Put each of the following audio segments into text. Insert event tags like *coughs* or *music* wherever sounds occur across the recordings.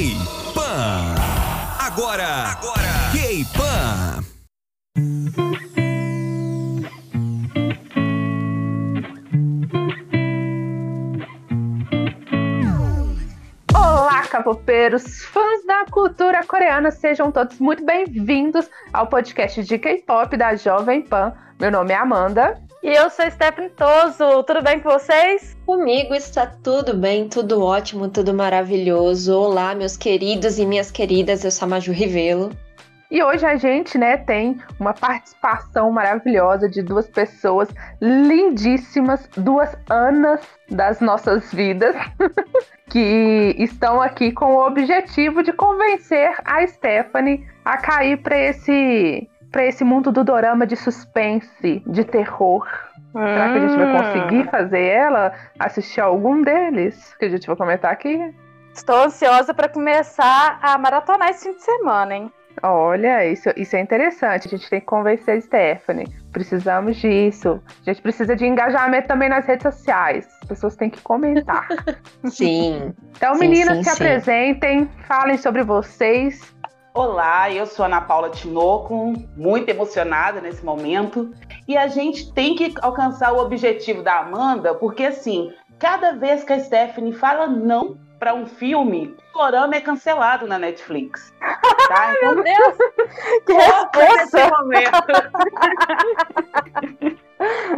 K-Pan. Agora, agora, K-Pan. Olá, capopeiros, fãs da cultura coreana, sejam todos muito bem-vindos ao podcast de K-pop da Jovem Pan. Meu nome é Amanda. E eu sou Stephanie Toso, tudo bem com vocês? Comigo está tudo bem, tudo ótimo, tudo maravilhoso. Olá, meus queridos e minhas queridas, eu sou a Maju Rivelo. E hoje a gente, né, tem uma participação maravilhosa de duas pessoas lindíssimas, duas Anas das nossas vidas, *laughs* que estão aqui com o objetivo de convencer a Stephanie a cair para esse para esse mundo do dorama de suspense, de terror. Será que a gente vai conseguir fazer ela assistir algum deles? Que a gente vai comentar aqui. Estou ansiosa para começar a maratonar esse fim de semana, hein? Olha, isso, isso é interessante. A gente tem que convencer a Stephanie. Precisamos disso. A gente precisa de engajamento também nas redes sociais. As pessoas têm que comentar. *laughs* Sim. Então, sim, meninas, sim, se sim. apresentem, falem sobre vocês. Olá, eu sou a Ana Paula Tinoco, muito emocionada nesse momento. E a gente tem que alcançar o objetivo da Amanda, porque assim, cada vez que a Stephanie fala não para um filme, o Dorama é cancelado na Netflix. Tá? Então, Meu Deus! *laughs* Que resposta! momento.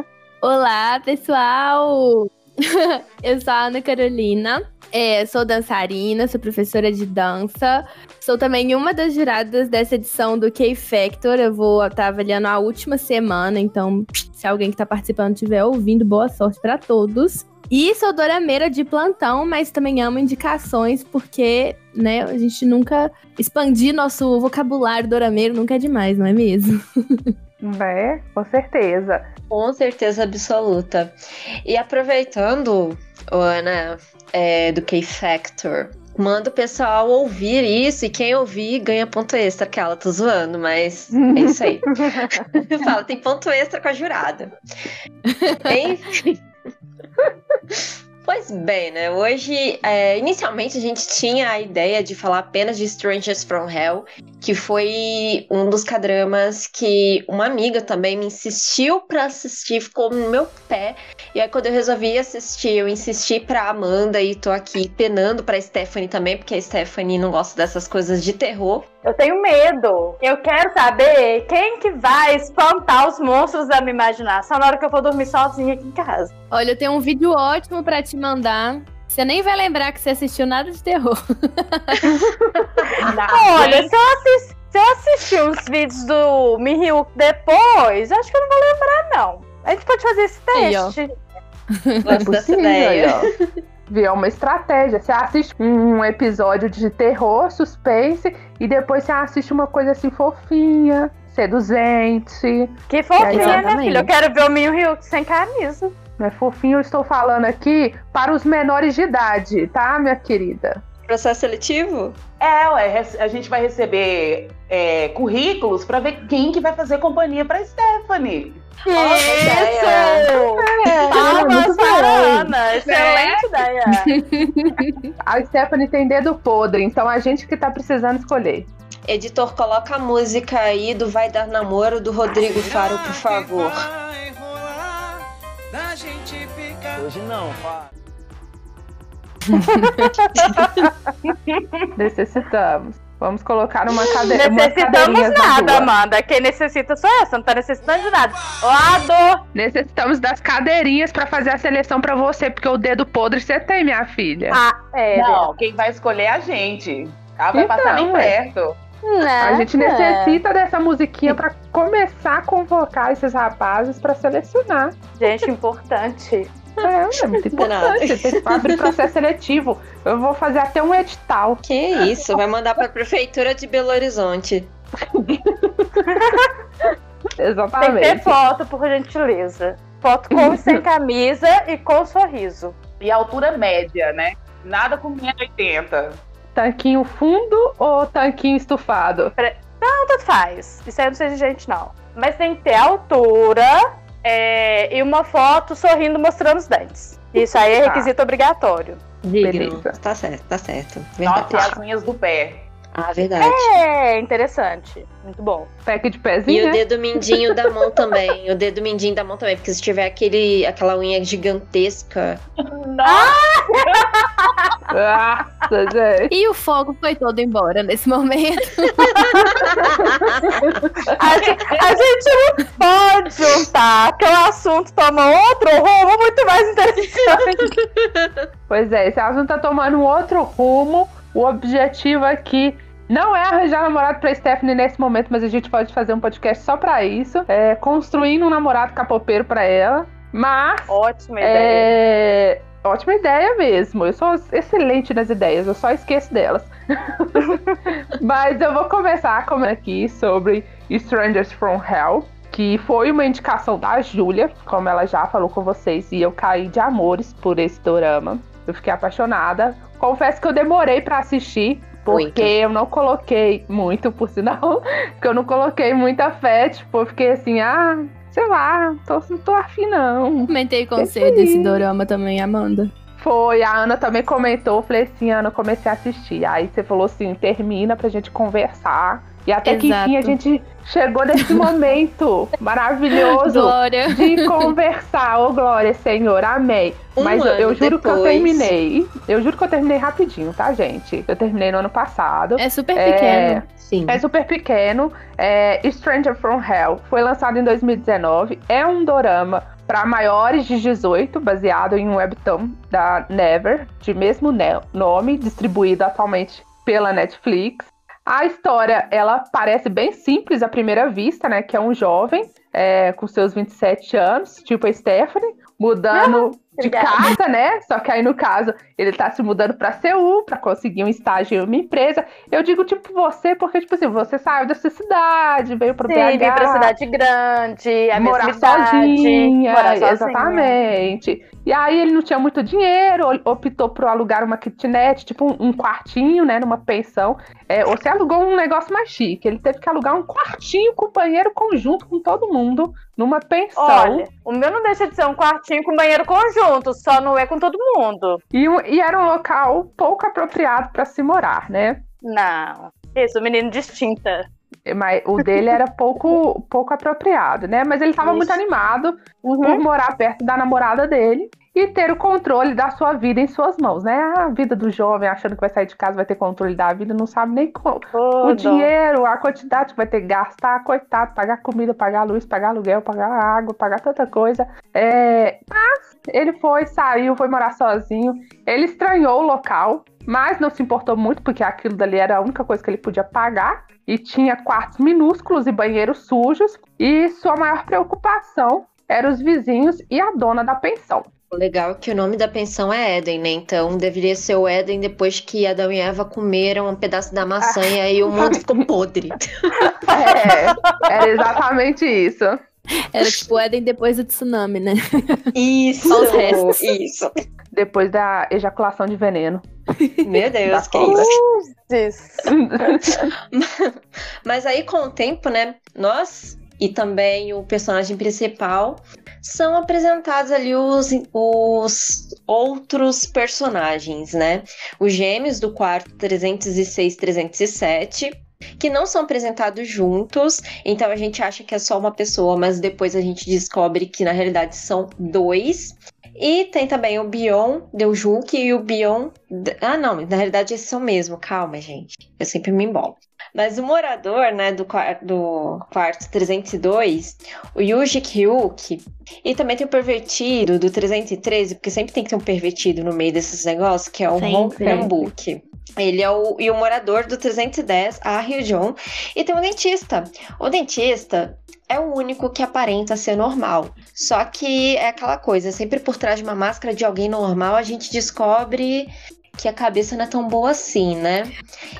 *laughs* *laughs* Olá, pessoal! *laughs* Eu sou a Ana Carolina, é, sou dançarina, sou professora de dança, sou também uma das juradas dessa edição do K-Factor. Eu vou estar avaliando a última semana, então se alguém que está participando estiver ouvindo, boa sorte para todos. E sou dorameira de plantão, mas também amo indicações, porque, né, a gente nunca expandir nosso vocabulário dorameiro nunca é demais, não é mesmo? *laughs* É, com certeza. Com certeza absoluta. E aproveitando, Ana, é, do K-Factor, manda o pessoal ouvir isso e quem ouvir ganha ponto extra, que ela tá zoando, mas é isso aí. *laughs* *laughs* Fala, tem ponto extra com a jurada. *laughs* Enfim. Pois bem, né? Hoje, é, inicialmente a gente tinha a ideia de falar apenas de Strangers from Hell, que foi um dos cadramas que uma amiga também me insistiu pra assistir, ficou no meu pé. E aí, quando eu resolvi assistir, eu insisti pra Amanda e tô aqui penando pra Stephanie também, porque a Stephanie não gosta dessas coisas de terror. Eu tenho medo. Eu quero saber quem que vai espantar os monstros da minha imaginação na hora que eu for dormir sozinha aqui em casa. Olha, eu tenho um vídeo ótimo pra te mandar. Você nem vai lembrar que você assistiu nada de terror. *laughs* Olha, se eu, assist, se eu assistir uns vídeos do Mihyuk depois, acho que eu não vou lembrar, não. A gente pode fazer esse Aí, ó. teste. Gosto dessa possível, ideia. aí, ó. É uma estratégia. Você assiste um episódio de terror, suspense, e depois você assiste uma coisa assim fofinha, seduzente. Que fofinha, né, filho? Eu quero ver o Mihyuk sem camisa. Não é fofinho, eu estou falando aqui para os menores de idade, tá, minha querida? Processo seletivo? É, ué, a gente vai receber é, currículos para ver quem que vai fazer companhia para Stephanie. Isso! É, Palmas para. Ana! Excelente ideia! *laughs* A Stephanie tem dedo podre, então a gente que tá precisando escolher. Editor, coloca a música aí do Vai Dar Namoro do Rodrigo Faro, por favor. Hoje não, pá. *laughs* Necessitamos. Vamos colocar uma cadeira. Necessitamos nada, Amanda. Quem necessita sou eu, você não tá necessitando de nada. Lado! Necessitamos das cadeirinhas pra fazer a seleção pra você, porque o dedo podre você tem, minha filha. Ah, é. Não, quem vai escolher é a gente. Ela vai Então, passar bem ué. perto. Né? A gente É. necessita dessa musiquinha pra começar a convocar esses rapazes pra selecionar. Gente, importante. É, *laughs* é muito Nada. importante. Tem que abrir processo seletivo. Eu vou fazer até um edital. Que isso, vai mandar pra prefeitura de Belo Horizonte. *laughs* Tem que ter Exatamente. foto, por gentileza. Foto com e sem camisa e com sorriso. E a altura média, né? Nada com 1,80. Tanquinho fundo ou tanquinho estufado? Não, tanto faz. Isso aí não seja gente, não. Mas tem que ter altura é, e uma foto sorrindo mostrando os dentes. Isso aí é Tá. requisito obrigatório. Beleza. Tá certo, tá certo. Nossa, Verdade. e as unhas do pé. Ah, verdade. É, interessante. Muito bom. Pack de E pezinho, o né? dedo mindinho da mão também. O dedo mindinho da mão também. Porque se tiver aquele, aquela unha gigantesca. Nossa, Nossa, *laughs* gente. E o fogo foi todo embora nesse momento. *laughs* a, gente, a gente não pode juntar que o assunto toma outro rumo muito mais interessante. *laughs* Pois é, esse assunto tá tomando um outro rumo. O objetivo aqui não é arranjar namorado pra Stephanie nesse momento, mas a gente pode fazer um podcast só pra isso. É, construindo um namorado capopeiro pra ela. Mas Ótima ideia. É. Ótima ideia mesmo. Eu sou excelente nas ideias, eu só esqueço delas. *laughs* Mas eu vou começar como aqui sobre Strangers from Hell, que foi uma indicação da Júlia, como ela já falou com vocês, e eu caí de amores por esse dorama. Eu fiquei apaixonada. Confesso que eu demorei pra assistir, porque Muito. eu não coloquei muito, por sinal, *laughs* porque eu não coloquei muita fé, tipo, eu fiquei assim, ah, sei lá, tô, não tô afim não. Comentei com você desse dorama também, Amanda. Foi, a Ana também comentou, eu falei assim, Ana, eu comecei a assistir. Aí você falou assim, termina pra gente conversar. E até que Exato. enfim a gente chegou nesse momento *laughs* maravilhoso Glória. de conversar. Ô, Glória, Senhor, amém. Um Mas eu, eu juro que eu depois. terminei. Eu juro que eu terminei rapidinho, tá, gente? Eu terminei no ano passado. É super É, pequeno. Sim. é super pequeno. É Stranger from Hell foi lançado em 2019. É um dorama para maiores de 18, baseado em um webtoon da Never, de mesmo nome, distribuído atualmente pela Netflix. A história, ela parece bem simples à primeira vista, né? Que é um jovem é, com seus 27 anos, tipo a Stephanie, mudando de casa, né? Só que aí, no caso, ele tá se mudando pra Seul pra conseguir um estágio em uma empresa. Eu digo, tipo, você, porque, tipo assim, você saiu da sua cidade, veio pro Sim, BH. vir pra cidade grande, a morar mesma sozinha, morar sozinha. exatamente. E aí ele não tinha muito dinheiro, optou por alugar uma kitnet, tipo um, um quartinho, né, numa pensão. É, ou você alugou um negócio mais chique. Ele teve que alugar um quartinho com banheiro conjunto com todo mundo, numa pensão. Olha, o meu não deixa de ser um quartinho com banheiro conjunto, só não é com todo mundo. E, e era um local pouco apropriado para se morar, né? Não. Isso, menino distinta. Mas o dele era *laughs* pouco, pouco apropriado, né? Mas ele tava Isso. muito animado por Uhum. morar perto da namorada dele e ter o controle da sua vida em suas mãos, né? A vida do jovem achando que vai sair de casa, vai ter controle da vida, não sabe nem como. O Tudo. dinheiro, a quantidade que vai ter que gastar, coitado, pagar comida, pagar luz, pagar aluguel, pagar água, pagar tanta coisa. É, Mas ele foi, saiu, foi morar sozinho. Ele estranhou o local, mas não se importou muito, porque aquilo dali era a única coisa que ele podia pagar. E tinha quartos minúsculos e banheiros sujos. E sua maior preocupação eram os vizinhos e a dona da pensão. O legal é que o nome da pensão é Éden, né? Então deveria ser o Éden depois que Adão e Eva comeram um pedaço da maçã e aí o mundo ficou podre. *laughs* É, era exatamente isso. Era tipo Eden depois do tsunami, né? Isso! Só os restos. Isso! Depois da ejaculação de veneno. Meu Deus, que! Isso. *laughs* Mas aí, com o tempo, né, nós e também o personagem principal são apresentados ali os, os outros personagens, né? Os gêmeos do quarto 306 307. Que não são apresentados juntos, então a gente acha que é só uma pessoa, mas depois a gente descobre que na realidade são dois. E tem também o Bion Deujuk e o Bion. Ah, não, na realidade esses são mesmo, calma, gente. Eu sempre me embolo. Mas o morador, né, do, do quarto 302, o Yuji Kyuki, e também tem o pervertido do 313, porque sempre tem que ter um pervertido no meio desses negócios, que é o. Kang-book. Ele é o, e o morador do 310, a Ryujong, e tem o dentista. O dentista é o único que aparenta ser normal. Só que é aquela coisa, sempre por trás de uma máscara de alguém normal, a gente descobre que a cabeça não é tão boa assim, né?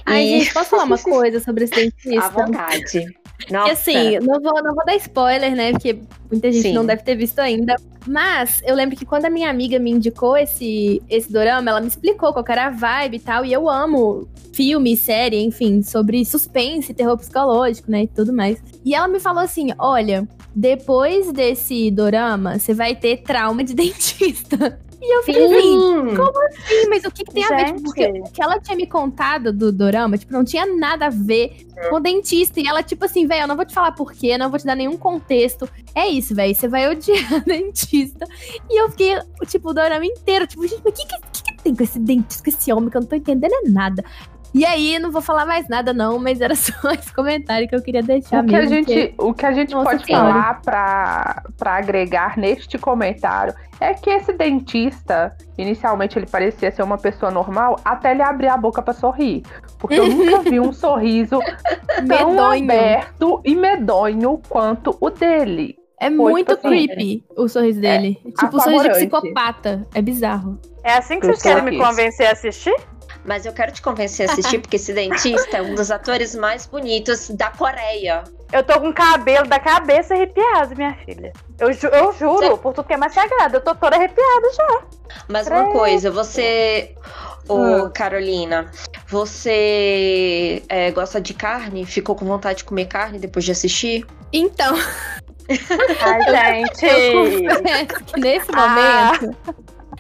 Ai, E- gente, posso falar uma *laughs* coisa sobre esse À dentista? vontade. E Nossa, assim, não vou, não vou dar spoiler, né? Porque muita gente Sim. não deve ter visto ainda. Mas eu lembro que quando a minha amiga me indicou esse, esse dorama, ela me explicou qual era a vibe e tal. E eu amo filme, série, enfim, sobre suspense, terror psicológico, né? E tudo mais. E ela me falou assim: olha, depois desse dorama, você vai ter trauma de *laughs* dentista. E eu fiquei assim, Sim. como assim? Mas o que, que tem a ver? Tipo, porque Gente. o que ela tinha me contado do dorama, tipo, não tinha nada a ver com o dentista. E ela, tipo assim, velho, eu não vou te falar porquê, não vou te dar nenhum contexto. É isso, velho, você vai odiar *laughs* dentista. E eu fiquei, tipo, o dorama inteiro, tipo, gente, mas o que, que, que, que tem com esse dentista, com esse homem, que eu não tô entendendo é nada. E aí, não vou falar mais nada, não, mas era *laughs* só esse comentário que eu queria deixar O que a mesmo, porque- gente, o que a gente Nossa pode Senhora. falar pra, pra agregar neste comentário é que esse dentista, inicialmente ele parecia ser uma pessoa normal, até ele abrir a boca pra sorrir. Porque eu nunca vi um *laughs* sorriso tão Medonho. aberto e medonho quanto o dele. É Foi, muito tipo assim, creepy o sorriso dele. tipo, o sorriso de psicopata. É bizarro. É assim que vocês querem me convencer a assistir? Mas eu quero te convencer a assistir, porque esse dentista é um dos atores mais bonitos da Coreia. Eu tô com o cabelo da cabeça arrepiado, minha filha. Eu, ju- eu juro, Você- por tudo que é mais sagrado. Eu tô toda arrepiada já. Mas uma Credo. coisa, você. Ô, Hum. Carolina, você é, gosta de carne? Ficou com vontade de comer carne depois de assistir? Então, Ai, *laughs* eu gente. que nesse Ah.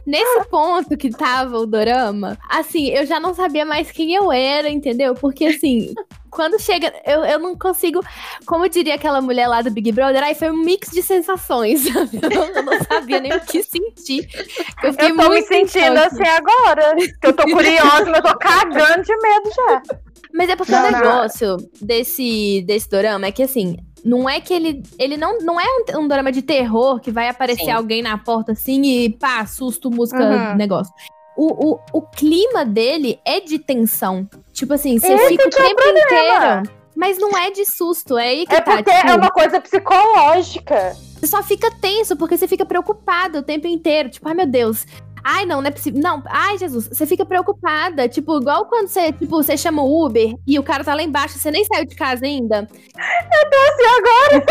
Nesse ponto que tava o dorama, assim, eu já não sabia mais quem eu era, entendeu? Porque, assim, *laughs* quando chega. Eu, eu não consigo. Como diria aquela mulher lá do Big Brother, aí foi um mix de sensações. *laughs* Eu não, não sabia nem o que sentir. Eu Eu tô me sentindo choque. assim agora. Eu tô curiosa, mas eu tô cagando de medo já. Mas é porque Não, o não. negócio desse, desse dorama é que, assim, não é que ele. Ele não, não é um, um dorama de terror que vai aparecer Sim. alguém na porta assim e pá, susto, música, Uhum. negócio. O, o, o clima dele é de tensão. Tipo assim, você Esse fica o é tempo inteiro. Mas não é de susto, é aí que É tá. porque tipo, é uma coisa psicológica. Você só fica tenso porque você fica preocupado o tempo inteiro. Tipo, ai meu Deus. Ai, não, não é possível. Não, ai, Jesus, você fica preocupada. Tipo, igual quando você, tipo, você chama o Uber e o cara tá lá embaixo, você nem saiu de casa ainda. Assim, agora.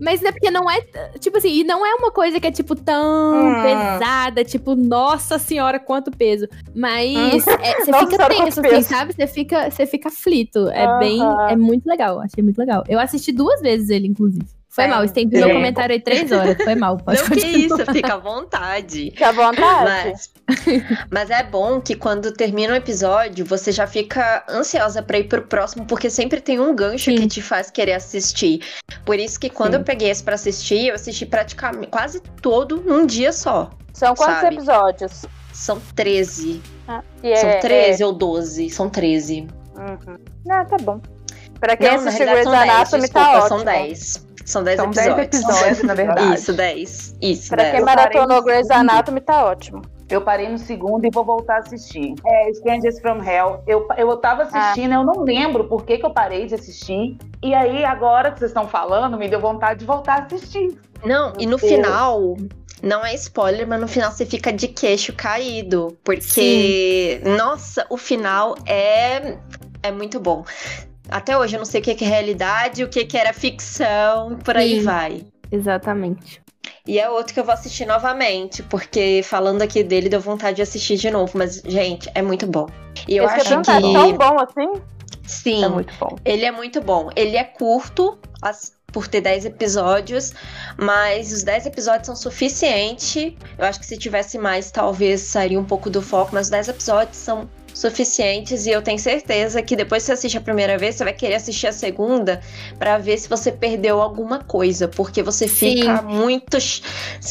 Mas é porque não é. Tipo assim, e não é uma coisa que é, tipo, tão Hum. pesada, tipo, nossa senhora, quanto peso. Mas é, você Nossa fica tenso, assim, sabe? Você fica, você fica aflito. É Aham. bem. É muito legal. Achei muito legal. Eu assisti duas vezes ele, inclusive. Foi É. mal, estendi meu É. comentário aí três horas. Foi mal, pode Não, que continuar. isso, fica à vontade. *laughs* Fica à vontade. Mas, mas é bom que quando termina o episódio, você já fica ansiosa pra ir pro próximo, porque sempre tem um gancho Sim. que te faz querer assistir. Por isso que quando Sim. eu peguei esse pra assistir, eu assisti praticamente quase todo num dia só. São quantos sabe? episódios? São 13. E São é- 13 ou 12. São 13. é- Uhum. Não, tá bom. Pra quem Não, assistiu Grey's são 10, Anatomy, desculpa, tá ótimo. são 10. São 10 São 10 episódios. episódios, na verdade. Isso, 10. Isso, Pra quem 10. maratonou Grey's. Anatomy, tá ótimo. Eu parei no segundo e vou voltar a assistir. É, Strangers from Hell. Eu, eu tava assistindo, eu não lembro por que, que eu parei de assistir. E aí, agora que vocês estão falando, me deu vontade de voltar a assistir. Não, e no Deus. final, não é spoiler, mas no final você fica de queixo caído. Porque, nossa, o final é, é muito bom. Até hoje eu não sei o que que é realidade, o que que era ficção, por aí Sim. vai. Exatamente. E é outro que eu vou assistir novamente, porque falando aqui dele deu vontade de assistir de novo. Mas, gente, é muito bom. E eu Esse acho é que. tão bom assim? Sim, É muito bom. ele é muito bom. Ele é curto, as- por ter 10 episódios, mas os 10 episódios são suficientes. Eu acho que se tivesse mais, talvez sairia um pouco do foco, mas os 10 episódios são suficientes e eu tenho certeza que depois que você assiste a primeira vez, você vai querer assistir a segunda pra ver se você perdeu alguma coisa, porque você Sim. fica muito ch-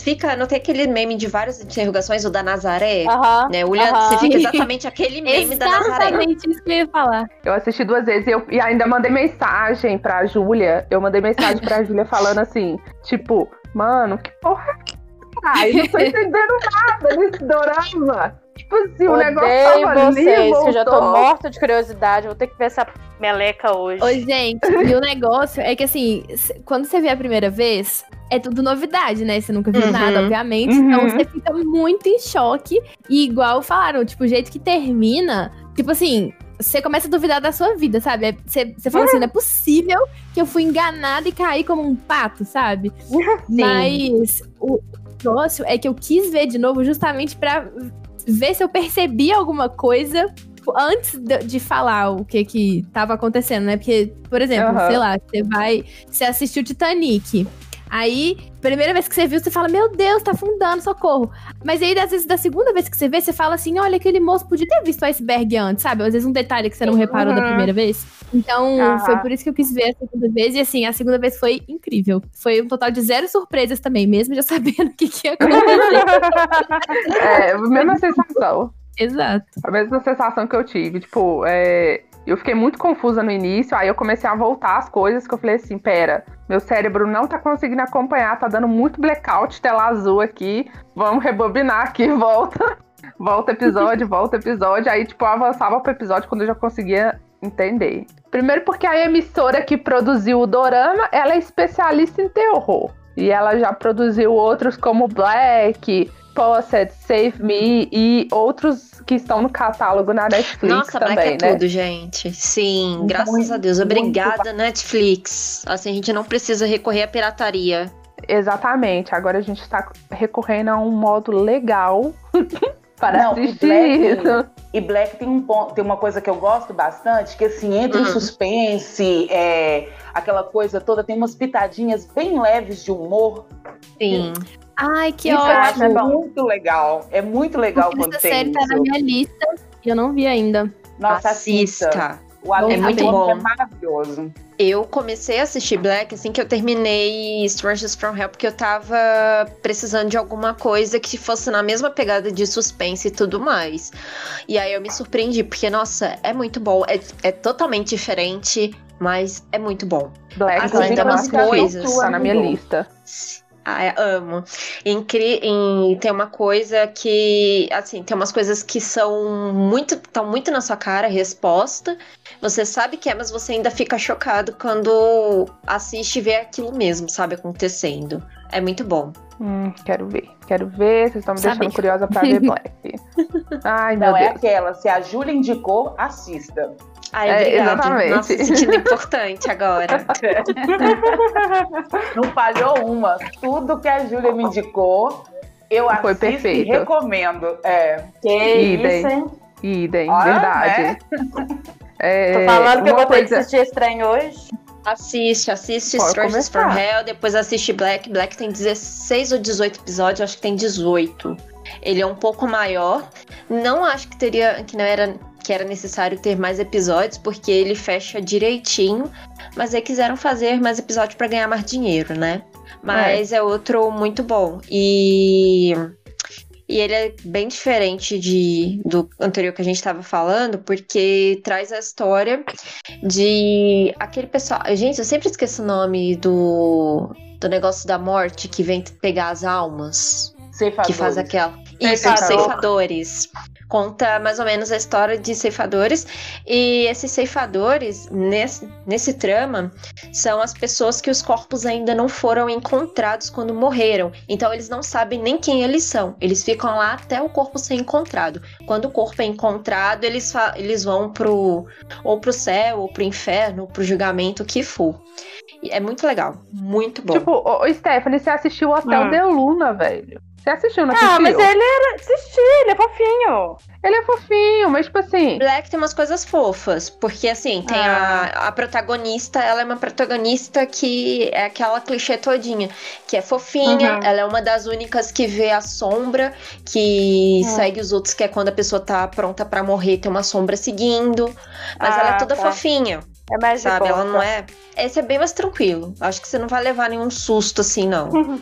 fica, não tem aquele meme de várias interrogações o da Nazaré, Aham. né? Olhando, aham. você fica exatamente aquele *laughs* meme da Nazaré. Exatamente isso que eu ia falar. Eu assisti duas vezes e, eu, e ainda mandei mensagem pra Júlia. Eu mandei mensagem pra Júlia falando assim, tipo, mano, que porra é? Ai, não tô *laughs* entendendo nada nesse dorama. Tipo assim, o negócio tava ali, vocês, que eu já tô morta de curiosidade. Vou ter que ver essa meleca hoje. Ô, gente, e o negócio é que assim, quando você vê a primeira vez, é tudo novidade, né? Você nunca viu Uhum. nada, obviamente. Uhum. Então você fica muito em choque. E igual falaram, tipo, o jeito que termina, tipo assim. Você começa a duvidar da sua vida, sabe? É- Você, você fala assim, não é possível que eu fui enganada e caí como um pato, sabe? *laughs* Mas o negócio é que eu quis ver de novo justamente pra ver se eu percebi alguma coisa antes de, falar o que que tava acontecendo, né? Porque, por exemplo, Aham. sei lá, você vai. Você assistiu Titanic. Aí, primeira vez que você viu, você fala, meu Deus, tá afundando, socorro. Mas aí, às vezes, da segunda vez que você vê, você fala assim, olha, aquele moço podia ter visto o iceberg antes, sabe? Às vezes um detalhe que você não reparou da Uhum. primeira vez. Então, Aham. foi por isso que eu quis ver a segunda vez. E assim, a segunda vez foi incrível. Foi um total de zero surpresas também, mesmo já *laughs* sabendo o que, que ia acontecer. *laughs* É, a mesma sensação. Exato. A mesma sensação que eu tive. Tipo, é, eu fiquei muito confusa no início, aí eu comecei a voltar as coisas que eu falei assim, pera, meu cérebro não tá conseguindo acompanhar, tá dando muito blackout, tela azul aqui, vamos rebobinar aqui, *laughs* volta. Volta episódio, volta episódio. Aí, tipo, eu avançava pro episódio quando eu já conseguia entender. Primeiro porque a emissora que produziu o Dorama, ela é especialista em terror. E ela já produziu outros como Black, Posset, Save Me e outros que estão no catálogo na Netflix Nossa, também, Black é né? tudo, gente. Sim, Muito, graças a Deus. muito Obrigada, Netflix. Assim, a gente não precisa recorrer à pirataria. Exatamente. Agora a gente tá recorrendo a um modo legal *laughs* para Não, e assistir Black- isso. E Black tem, um ponto, tem uma coisa que eu gosto bastante, que assim, entre o Uhum. suspense, é, aquela coisa toda, tem umas pitadinhas bem leves de humor. Sim. Ai, que Isso eu ótimo. acho muito legal. É muito legal quando Essa tem série tá na minha lista e eu não vi ainda. Nossa, assista. Assista. O Alex É muito Gomes bom. é maravilhoso. Eu comecei a assistir Black assim que eu terminei Strangers from Hell, porque eu tava precisando de alguma coisa que fosse na mesma pegada de suspense e tudo mais. E aí eu me surpreendi, porque, nossa, é muito bom. É, é totalmente diferente, mas é muito bom. Black, Assim, eu umas coisas. sua tá na minha Mudou. lista. Ah, é, amo. Incri em, tem uma coisa que, assim, tem umas coisas que são muito, estão muito na sua cara, a resposta. Você sabe que é, mas você ainda fica chocado quando assiste e vê aquilo mesmo, sabe, acontecendo. É muito bom. Hum, quero ver. Quero ver. Vocês estão me Sabe. deixando curiosa pra ver Black. *laughs* Ai, meu Não, é Deus. aquela. Se a Júlia indicou, assista. Ai, É, obrigada. exatamente. Nossa, sentindo importante agora. *laughs* Não falhou uma. Tudo que a Júlia me indicou, eu Foi assisto perfeito. e recomendo. É. Que Idem. isso, hein? Idem, Ah, verdade. É, Tô falando que eu vou ter que coisa- assistir estranho hoje. Assiste, assiste Pode Strangers from. Hell, depois assiste Black. Black tem 16 ou 18 episódios, acho que tem 18. Ele é um pouco maior. Não acho que teria que não era que era necessário ter mais episódios, porque ele fecha direitinho, mas aí quiseram fazer mais episódios pra ganhar mais dinheiro, né? Mas é. outro muito bom. E e ele é bem diferente de, do anterior que a gente estava falando, porque traz a história de aquele pessoal. Gente, eu sempre esqueço o nome do, do negócio da morte que vem pegar as almas. Ceifadores. Que faz aquela. Isso, Ceifador. ceifadores. Conta mais ou menos a história de ceifadores. E esses ceifadores, nesse, nesse trama, são as pessoas que os corpos ainda não foram encontrados quando morreram. Então eles não sabem nem quem eles são. Eles ficam lá até o corpo ser encontrado. Quando o corpo é encontrado, eles, eles vão pro ou pro céu, ou pro inferno, ou pro julgamento, o que for. E é muito legal. Muito bom. Tipo, ô, Stephanie, você assistiu o Hotel Hum. de Luna, velho. Você assistiu, não assistiu? Ah, mas ele era. Assisti, ele é fofinho. Ele é fofinho, mas tipo assim... Black tem umas coisas fofas, porque assim, tem Ah. a, a protagonista, ela é uma protagonista que é aquela clichê todinha, que é fofinha, Uhum. ela é uma das únicas que vê a sombra, que Hum. segue os outros, que é quando a pessoa tá pronta pra morrer, tem uma sombra seguindo, mas ela é Ah, toda tá. fofinha, É mais sabe? Ela não é. Esse é bem mais tranquilo. Acho que você não vai levar nenhum susto assim, não. *laughs*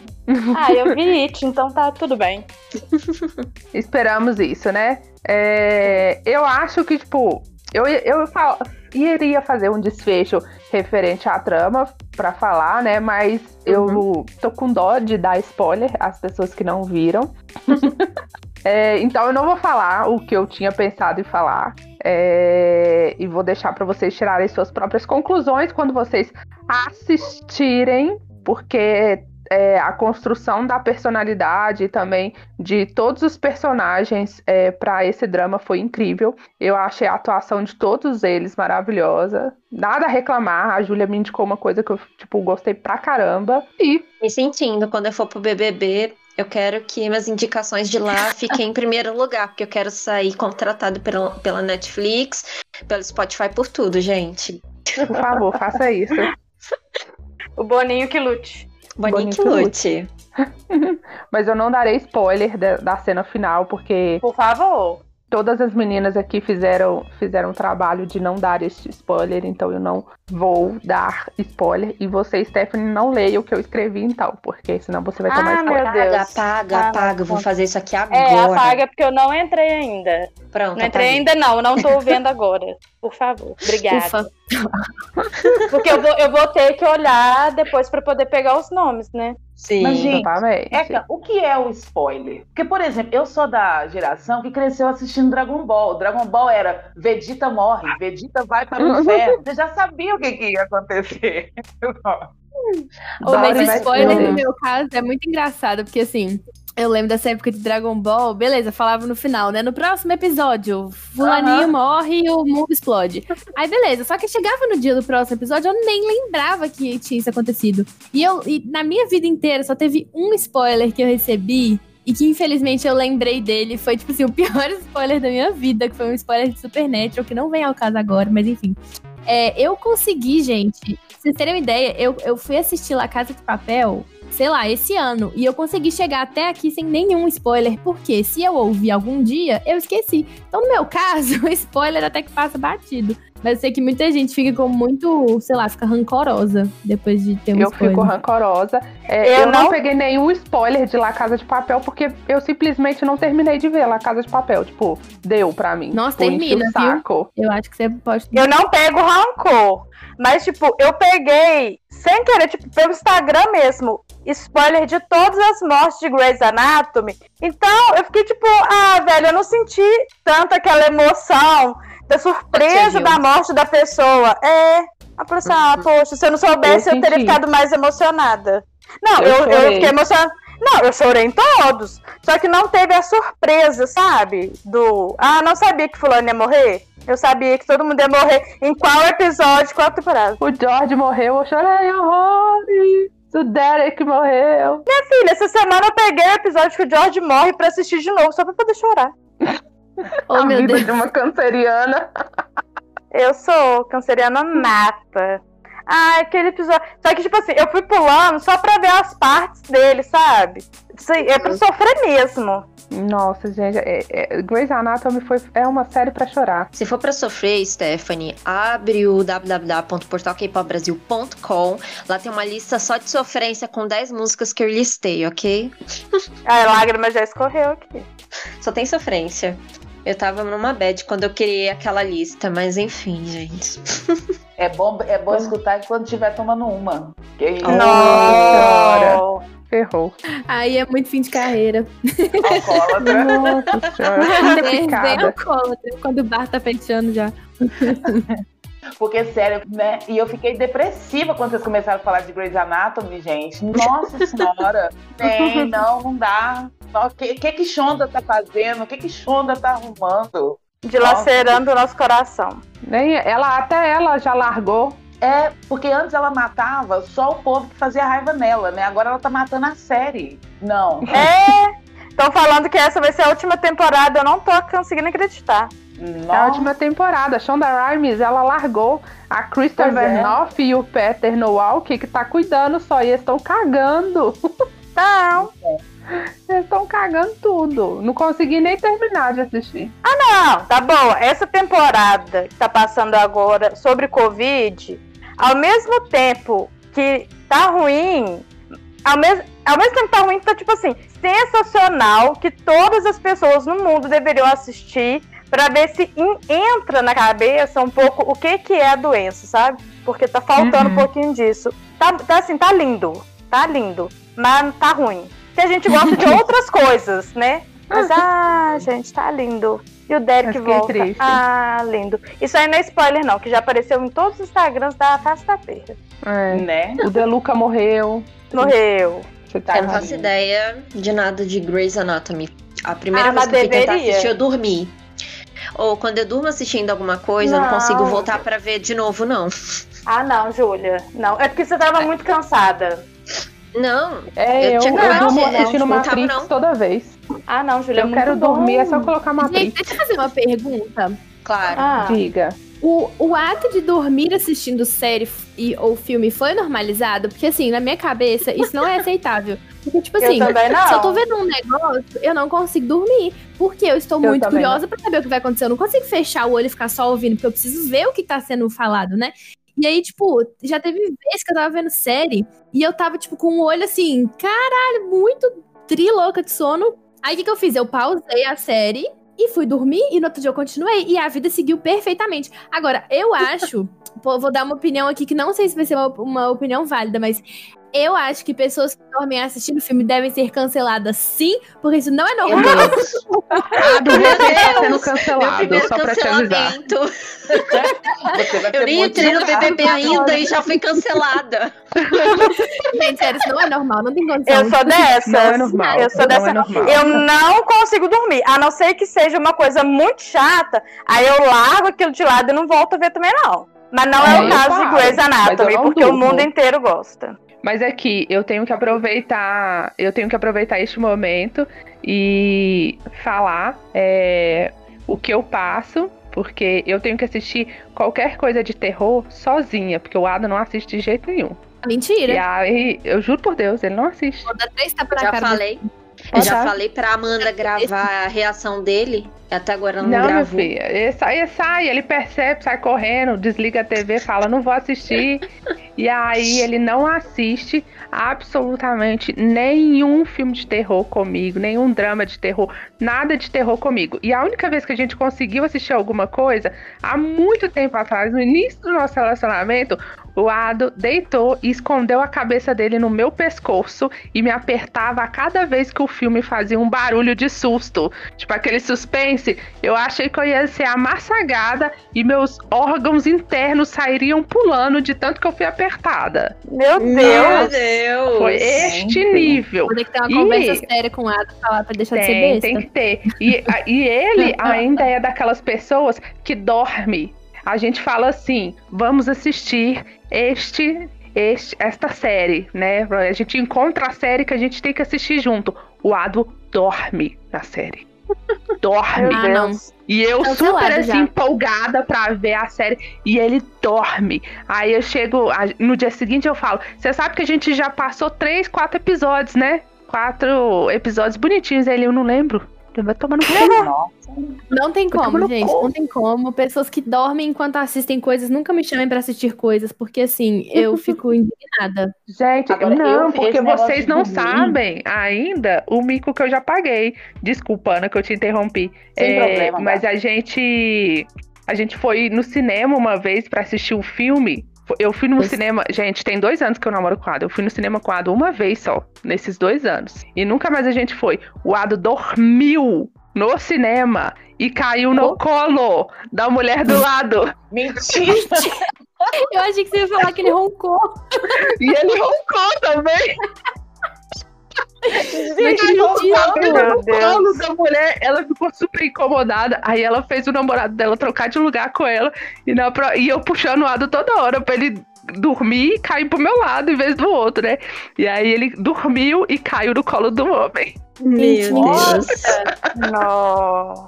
Ah, eu vi It, então tá tudo bem. *laughs* Esperamos isso, né? É, eu acho que, tipo, eu, eu fal- iria fazer um desfecho referente à trama pra falar, né? Mas eu tô com dó de dar spoiler às pessoas que não viram. *laughs* É, então eu não vou falar o que eu tinha pensado em falar. É, e vou deixar pra vocês tirarem suas próprias conclusões quando vocês assistirem, porque é, a construção da personalidade e também de todos os personagens é, para esse drama foi incrível. Eu achei a atuação de todos eles maravilhosa. Nada a reclamar. A Júlia me indicou uma coisa que eu tipo, gostei pra caramba. E Me sentindo, quando eu for pro BBB, eu quero que minhas indicações de lá *laughs* fiquem em primeiro lugar, porque eu quero sair contratado pela, pela Netflix, pelo Spotify, por tudo, gente. por favor, faça isso. *laughs* O Boninho que lute. Boninho que Boninho que lute. *laughs* Mas eu não darei spoiler da, da cena final, porque Por favor. Todas as meninas aqui fizeram, fizeram um trabalho de não dar este spoiler, então eu não vou dar spoiler. E você, Stephanie, não leia o que eu escrevi então, porque senão você vai tomar Ah, spoiler. meu Deus. Apaga, apaga, Ah, apaga. Eu vou fazer isso aqui agora. É, apaga porque eu não entrei ainda. Pronto, Não entrei apaguei. ainda não, não tô vendo agora. Por favor. Obrigada. Ufa. *laughs* Porque eu vou, eu vou ter que olhar depois pra poder pegar os nomes, né? Sim. Mas, gente, Exatamente. É, o que é o spoiler? Porque, por exemplo, eu sou da geração que cresceu assistindo Dragon Ball. Dragon Ball era Vegeta morre, Vegeta vai para o *laughs* inferno. Você já sabia o que, que ia acontecer. Mas Dora vai spoiler no meu caso é muito engraçado, porque assim, eu lembro dessa época de Dragon Ball, beleza, falava no final, né? No próximo episódio, fulaninho Aham. morre e o mundo explode. Aí beleza, só que chegava no dia do próximo episódio, eu nem lembrava que tinha isso acontecido. E eu, e na minha vida inteira, só teve um spoiler que eu recebi. E que infelizmente eu lembrei dele, foi tipo assim, o pior *laughs* spoiler da minha vida, que foi um spoiler de Supernatural, que não vem ao caso agora, mas enfim. É, eu consegui, gente, pra vocês terem uma ideia, eu, eu fui assistir La Casa de Papel, sei lá, esse ano, e eu consegui chegar até aqui sem nenhum spoiler, porque se eu ouvir algum dia, eu esqueci. Então, no meu caso, *laughs* o spoiler até que passa batido. Mas eu sei que muita gente fica com muito, sei lá, fica rancorosa depois de ter um Eu spoiler. fico rancorosa. É, Eu eu, não... não- peguei nenhum spoiler de La Casa de Papel, porque eu simplesmente não terminei de ver La Casa de Papel. Tipo, deu pra mim. Nossa, Tipo, termina, o saco. Eu acho que você pode. Eu não pego rancor. Mas, tipo, eu peguei, sem querer, tipo, pelo Instagram mesmo, spoiler de todas as mortes de Grey's Anatomy. Então, eu fiquei tipo, ah, velho, eu não senti tanto aquela emoção da surpresa da morte da pessoa. É. A pessoa, ah, poxa, se eu não soubesse, eu, Eu teria ficado mais emocionada. Não, Eu eu, eu, fiquei emocionada. Não, eu chorei em todos. Só que não teve a surpresa, sabe? Do. Ah, não sabia que fulano ia morrer. Eu sabia que todo mundo ia morrer em qual episódio, qual temporada. O George morreu, eu chorei horrores. O Derek morreu. Filha, essa semana eu peguei o episódio que o George morre pra assistir de novo, só pra poder chorar. Oh, a meu vida Deus. de uma canceriana. Eu sou canceriana nata. Ah, aquele episódio. Só que, tipo assim, eu fui pulando só pra ver as partes dele, sabe? É pra sofrer mesmo. Nossa, gente, é, é, Grey's Anatomy foi, é uma série pra chorar. Se for pra sofrer, Stephanie, abre o www.portalkpopbrasil.com. Lá tem uma lista só de sofrência com 10 músicas que eu listei, ok? A *laughs* lágrima já escorreu aqui. Só tem sofrência. Eu tava numa bad quando eu criei aquela lista, mas enfim, gente. É bom, é bom escutar quando estiver tomando uma. Que isso, Não. Ferrou. Aí é muito fim de carreira. alcoólatra. Nossa senhora. É bem alcoólatra, quando o bar tá fechando já. Porque, sério, né? E eu fiquei depressiva quando vocês começaram a falar de Grey's Anatomy, gente. Nossa *laughs* senhora. Tem, não, não dá. O que, que que Shonda tá fazendo? O que que Shonda tá arrumando? Dilacerando o nosso coração. Nem ela, até ela já largou. É, porque antes ela matava só o povo que fazia raiva nela, né? Agora ela tá matando a série. Não. *laughs* É. Estão falando que essa vai ser a última temporada, eu não tô conseguindo acreditar. É a Nossa. última temporada. A Shonda Rhimes, ela largou a Kristen Pois é. Vernoff e o Peter Nowalki, que tá cuidando só. E eles estão cagando. *laughs* Não. Eles estão cagando tudo. Não consegui nem terminar de assistir. Não, tá bom. Essa temporada que tá passando agora sobre Covid, ao mesmo tempo que tá ruim, ao, mes ao mesmo tempo que tá ruim, tá tipo assim, sensacional que todas as pessoas no mundo deveriam assistir pra ver se entra na cabeça um pouco o que que é a doença, sabe? Porque tá faltando Uhum. um pouquinho disso. Tá, tá assim, tá lindo, tá lindo, mas tá ruim. Porque a gente gosta de *laughs* outras coisas, né? Mas, ah, gente, tá lindo. E o Derek volta. triste. Ah, lindo. Isso aí não é spoiler, não, que já apareceu em todos os Instagrams da Face da Terra. É. Né? O Deluca morreu. Morreu. Você tá Eu não faço ideia de nada de Grey's Anatomy. A primeira Ah, vez que eu fui tentar assistir, eu dormi. Ou quando eu durmo assistindo alguma coisa, eu não Não. consigo voltar pra ver de novo, não. Ah, não, Júlia. Não. É porque você tava muito cansada. Não, É, Eu eu, tinha eu durmo assistindo não, não tava, Matrix não. toda vez. Ah, não, é eu muito quero bom. dormir, é só colocar Gente, Matrix. deixa eu fazer uma pergunta. claro. Ah, Diga. o, o ato de dormir assistindo série e, ou filme foi normalizado? Porque, assim, na minha cabeça, isso não é aceitável. Porque, tipo *laughs* Eu assim, se eu tô vendo um negócio, eu não consigo dormir. Porque eu estou Eu muito curiosa pra saber o que vai acontecer. Eu não consigo fechar o olho e ficar só ouvindo, porque eu preciso ver o que tá sendo falado, né? E aí, tipo, já teve vezes que eu tava vendo série e eu tava, tipo, com o olho assim, caralho, muito trilouca de sono. Aí o que, que eu fiz? Eu pausei a série e fui dormir, e no outro dia eu continuei, e a vida seguiu perfeitamente. Agora, eu acho, vou dar uma opinião aqui que não sei se vai ser uma, uma opinião válida, mas eu acho que pessoas que dormem assistindo filme devem ser canceladas sim, porque isso não é normal. Ado, você tá sendo Meu cancelado, primeiro só pra te avisar. cancelamento. Você vai Eu nem entrei no. BBB ainda e já fui cancelada. Gente, sério, isso não é normal, não tem condição. Eu sou dessas. Não é normal. Eu sou não dessa. é normal. Eu não consigo dormir. A não ser que seja uma coisa muito chata, aí eu largo aquilo de lado e não volto a ver também, não. Mas não é, É, o eu caso de Grey's Anatomy, eu não porque o durmo. mundo inteiro gosta. Mas é que eu tenho que aproveitar, eu tenho que aproveitar este momento e falar é, o que eu passo, porque eu tenho que assistir qualquer coisa de terror sozinha, porque o Adam não assiste de jeito nenhum. E Mentira. aí, eu juro por Deus, ele não assiste. Vou dar três tapas na Já cara falei. Ó, Já tá? falei pra Amanda gravar a reação dele. Até agora ela não, Não, meu gravou. filho, ele sai, ele sai, ele percebe, sai correndo, desliga a TV, fala, não vou assistir. e aí ele não assiste absolutamente nenhum filme de terror comigo, nenhum drama de terror, nada de terror comigo. E a única vez que a gente conseguiu assistir alguma coisa, há muito tempo atrás, no início do nosso relacionamento, o Ado deitou e escondeu a cabeça dele no meu pescoço e me apertava a cada vez que o filme fazia um barulho de susto. Tipo aquele suspense. Eu achei que eu ia ser amassagada e meus órgãos internos sairiam pulando de tanto que eu fui apertada. Meu Meu Deus! Deus. Foi este nível. Vou ter que ter uma Ih. conversa séria com o falar pra deixar de ser Tem, besta. tem que ter. E, a- e ele *laughs* ainda é daquelas pessoas que dorme. A gente fala assim: vamos assistir este, este, esta série, né? A gente encontra a série que a gente tem que assistir junto. O Ado dorme na série. *laughs* Dorme. Ah, não. E eu Cancelado super assim, já. empolgada pra ver a série. E ele dorme. Aí eu chego. No dia seguinte eu falo: Você sabe que a gente já passou três, quatro episódios, né? Quatro episódios bonitinhos. Ele, eu não lembro. Vai tomar no cu. Não tem Vai como, gente. Não tem como. Pessoas que dormem enquanto assistem coisas nunca me chamem pra assistir coisas, porque assim, eu *laughs* fico indignada. Gente, Agora, não, porque vocês não dormir- sabem ainda o mico que eu já paguei. Desculpa, Ana, que eu te interrompi. Sem É, problema, mas a gente. A gente foi no cinema uma vez pra assistir um filme. Eu fui no cinema. Gente, tem dois anos que eu namoro com o Ado. Eu fui no cinema com o Ado uma vez só, nesses dois anos. E nunca mais a gente foi. O Ado dormiu no cinema e caiu no Oh. colo da mulher do lado. *laughs* Mentira! Eu achei que você ia falar que ele roncou. E ele roncou também. *laughs* Gente, Deus. colo da mulher, ela ficou super incomodada. Aí ela fez o namorado dela trocar de lugar com ela. E, na e eu puxando o lado toda hora pra ele dormir e cair pro meu lado em vez do outro, né? E aí ele dormiu e caiu no colo do homem. Meu Deus. Não.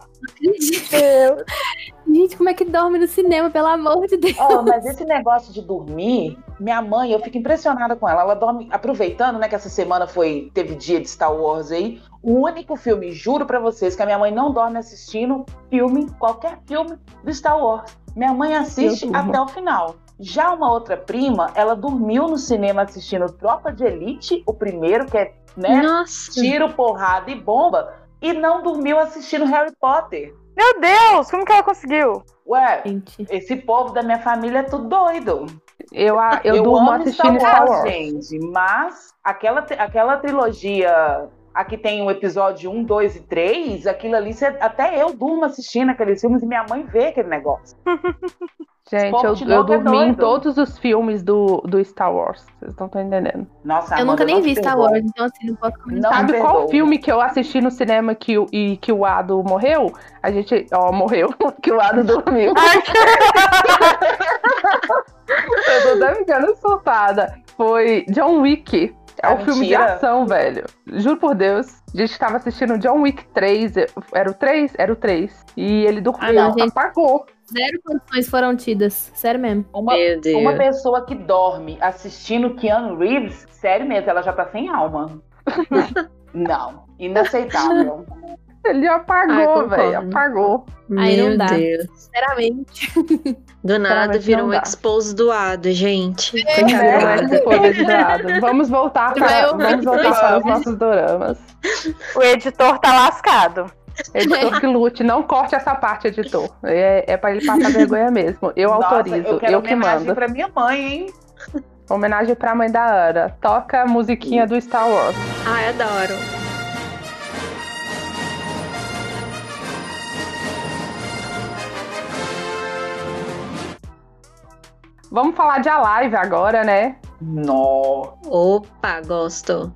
Gente, como é que dorme no cinema, pelo amor de Deus? Ó, mas esse negócio de dormir, minha mãe, eu fico impressionada com ela. Ela dorme, aproveitando, né, que essa semana foi teve dia de Star Wars aí. O único filme, juro pra vocês, que a minha mãe não dorme assistindo filme, qualquer filme do Star Wars. Minha mãe assiste até o final. Já uma outra prima, ela dormiu no cinema assistindo Tropa de Elite, o primeiro, que é, né, Nossa. tiro, porrada e bomba, e não dormiu assistindo Harry Potter. Meu Deus, como que ela conseguiu? Ué, Gente. esse povo da minha família é tudo doido. Eu, a- eu, durmo amo assistindo Star Wars. gente, mas aquela, aquela trilogia aqui tem o episódio 1, 2 e 3, aquilo ali, cê- até eu durmo assistindo aqueles filmes e minha mãe vê aquele negócio. *laughs* Gente, eu, eu é dormi em doido. todos os filmes do, do Star Wars. Vocês não estão entendendo. Nossa, Eu Amanda, nunca nem vi Star perdoa. Wars, então assim, não posso comentar. Não Sabe qual filme que eu assisti no cinema que, o- e que o Ado morreu? A gente. Ó, morreu. *laughs* que o Ado dormiu. *laughs* eu tô até ficando soltada. Foi John Wick. É Ah, um filme de ação, velho. Juro por Deus. A gente tava assistindo John Wick 3. Era o 3? Era o 3. E ele dormiu, Ah, não, gente. apagou. Zero condições foram tidas. Sério mesmo. Uma, Meu Deus. uma pessoa que dorme assistindo Keanu Reeves, sério mesmo, ela já tá sem alma. *laughs* Não, inaceitável. Ele apagou, velho. Apagou. Aí não Meu dá. Deus. Sinceramente. *laughs* Do nada virou não um expose doado, gente. É, de lado. Vamos voltar para, eu- vamos voltar para os nossos doramas. O editor tá lascado. Editor *laughs* que lute, não corte essa parte, editor. É, é para ele passar vergonha mesmo. Eu Nossa, autorizo, eu eu, quero que homenagem mando. pra minha mãe, hein? Homenagem pra mãe da Ana. Toca a musiquinha do Star Wars. Ai, adoro. Vamos falar de A Live agora, né? Nó. Opa, gosto.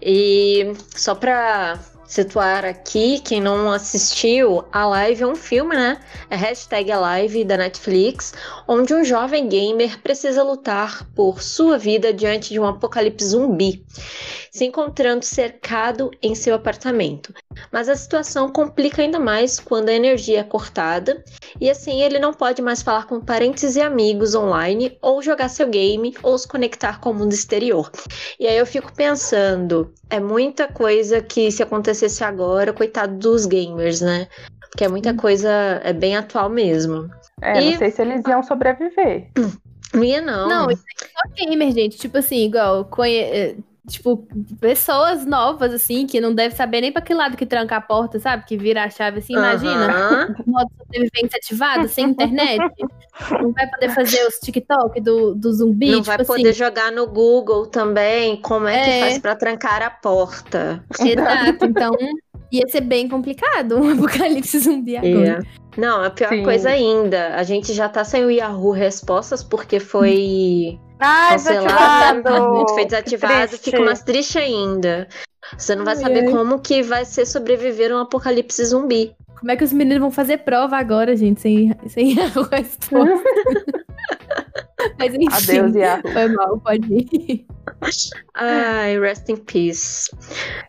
E só pra situar aqui, quem não assistiu, a live é um filme, né? É hashtag Alive da Netflix, onde um jovem gamer precisa lutar por sua vida diante de um apocalipse zumbi, se encontrando cercado em seu apartamento. Mas a situação complica ainda mais quando a energia é cortada e assim ele não pode mais falar com parentes e amigos online, ou jogar seu game, ou se conectar com o mundo exterior. E aí eu fico pensando, é muita coisa que se acontecesse agora, coitado dos gamers, né? Porque é muita coisa, é bem atual mesmo. É, E- não sei se eles iam sobreviver. *clears throat* Não ia não. Não, isso é só gamer, gente. Tipo assim, igual. Conhe... eh, Tipo, pessoas novas, assim, que não devem saber nem pra que lado que tranca a porta, sabe? Que vira a chave assim, imagina. Aham. *laughs* modo sobrevivência ativado, sem internet. não vai poder fazer os TikTok do, do zumbi. Não tipo vai assim. poder jogar no Google também como é que É. faz pra trancar a porta. Exato, então ia ser bem complicado um *laughs* apocalipse zumbi agora. É. Não, a pior Sim. coisa ainda, a gente já tá sem o Yahoo Respostas porque foi Ai, cancelado, foi desativado, fica mais triste ainda. Você não vai Ai, saber como que vai ser sobreviver um apocalipse zumbi. Como é que os meninos vão fazer prova agora, gente, sem, sem *laughs* a resposta? *laughs* Mas enfim, Adeus, Yahoo. foi mal, pode ir. Ai, rest in peace.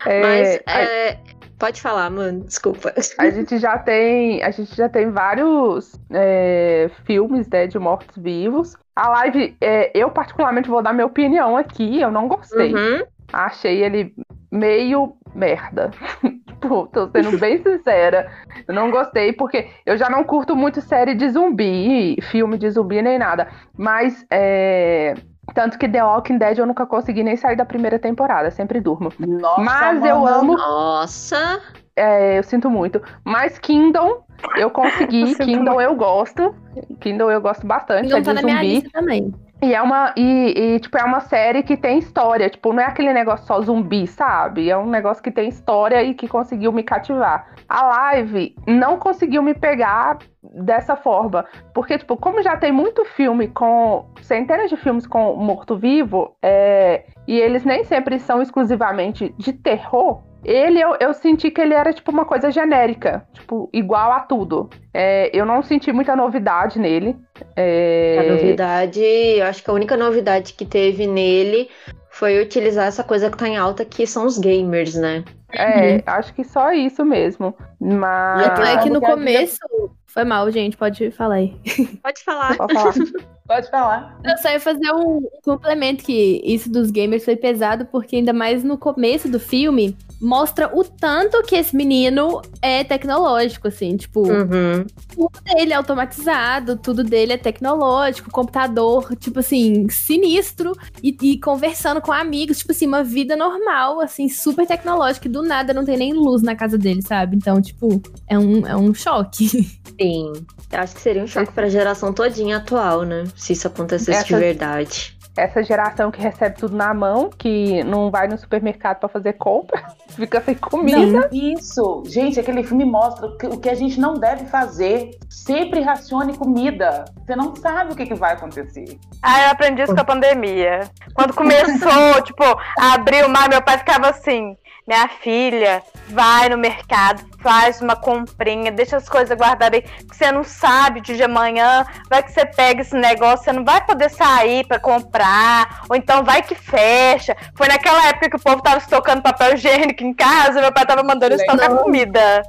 É, Mas é, pode falar, mano, desculpa. A gente já tem, a gente já tem vários é, filmes né, de mortos-vivos. A live, é, eu particularmente vou dar minha opinião aqui, eu não gostei. Uhum. Achei ele meio merda. *laughs* tipo, tô sendo bem sincera. Eu não gostei, porque eu já não curto muito série de zumbi, filme de zumbi nem nada. Mas, é... Tanto que The Walking Dead eu nunca consegui nem sair da primeira temporada, sempre durmo. Nossa, Mas eu mano. amo Nossa, é, eu sinto muito. Mas Kingdom, eu consegui. Eu Kingdom eu gosto. Kingdom eu gosto bastante. Então é tá de minha zumbi. lista também. E é uma. E, e, tipo, é uma série que tem história. Tipo, não é aquele negócio só zumbi, sabe? É um negócio que tem história e que conseguiu me cativar. A live não conseguiu me pegar dessa forma. Porque, tipo, como já tem muito filme com. Centenas de filmes com morto-vivo, é, e eles nem sempre são exclusivamente de terror. Ele, eu, eu senti que ele era, tipo, uma coisa genérica. Tipo, igual a tudo. É, eu não senti muita novidade nele. É, a novidade, eu acho que a única novidade que teve nele foi utilizar essa coisa que tá em alta, que são os gamers, né? É, acho que só isso mesmo. Mas. Tanto é que no vida- começo. Foi mal, gente, pode falar aí. Pode falar. Pode falar. *laughs* Pode falar. Eu só ia fazer um complemento que isso dos gamers foi pesado, porque ainda mais no começo do filme mostra o tanto que esse menino é tecnológico, assim, tipo, Uhum. tudo dele é automatizado, tudo dele é tecnológico, computador, tipo assim, sinistro, e, e conversando com amigos, tipo assim, uma vida normal, assim, super tecnológica, e do nada não tem nem luz na casa dele, sabe? Então, tipo, é um, é um choque. *laughs* Sim. Eu acho que seria um choque pra geração todinha atual, né? Se isso acontecesse de Essas- verdade. Essa geração que recebe tudo na mão, que não vai no supermercado pra fazer compra, *laughs* fica sem comida. Isso, gente, aquele filme mostra o que, o que a gente não deve fazer. Sempre racione comida. Você não sabe o que, que vai acontecer. Ah, eu aprendi isso com a pandemia. Quando começou, *laughs* tipo, a abrir o mar, meu pai ficava assim: minha filha, vai no mercado, faz uma comprinha, deixa as coisas guardadas aí, que você não sabe de amanhã, vai que você pega esse negócio, você não vai poder sair pra comprar, ou então vai que fecha. Foi naquela época que o povo tava estocando papel higiênico em casa, meu pai tava mandando estocar comida.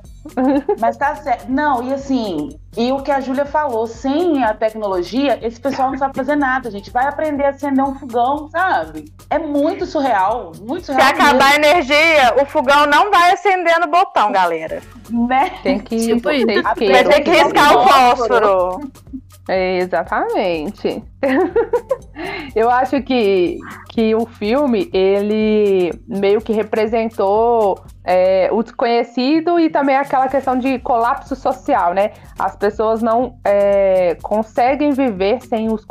Mas tá certo. Não, e assim, e o que a Júlia falou, sem a tecnologia, esse pessoal não sabe fazer nada, gente. Vai aprender a acender um fogão, sabe? É muito surreal, muito Se surreal. acabar a energia, o fogão não vai acender no botão, galera. né? Tem que Tipo ter que riscar o fósforo. É, exatamente. *laughs* Eu acho que, que o filme, ele meio que representou é, o desconhecido e também aquela questão de colapso social, né? As pessoas não é, conseguem viver sem os,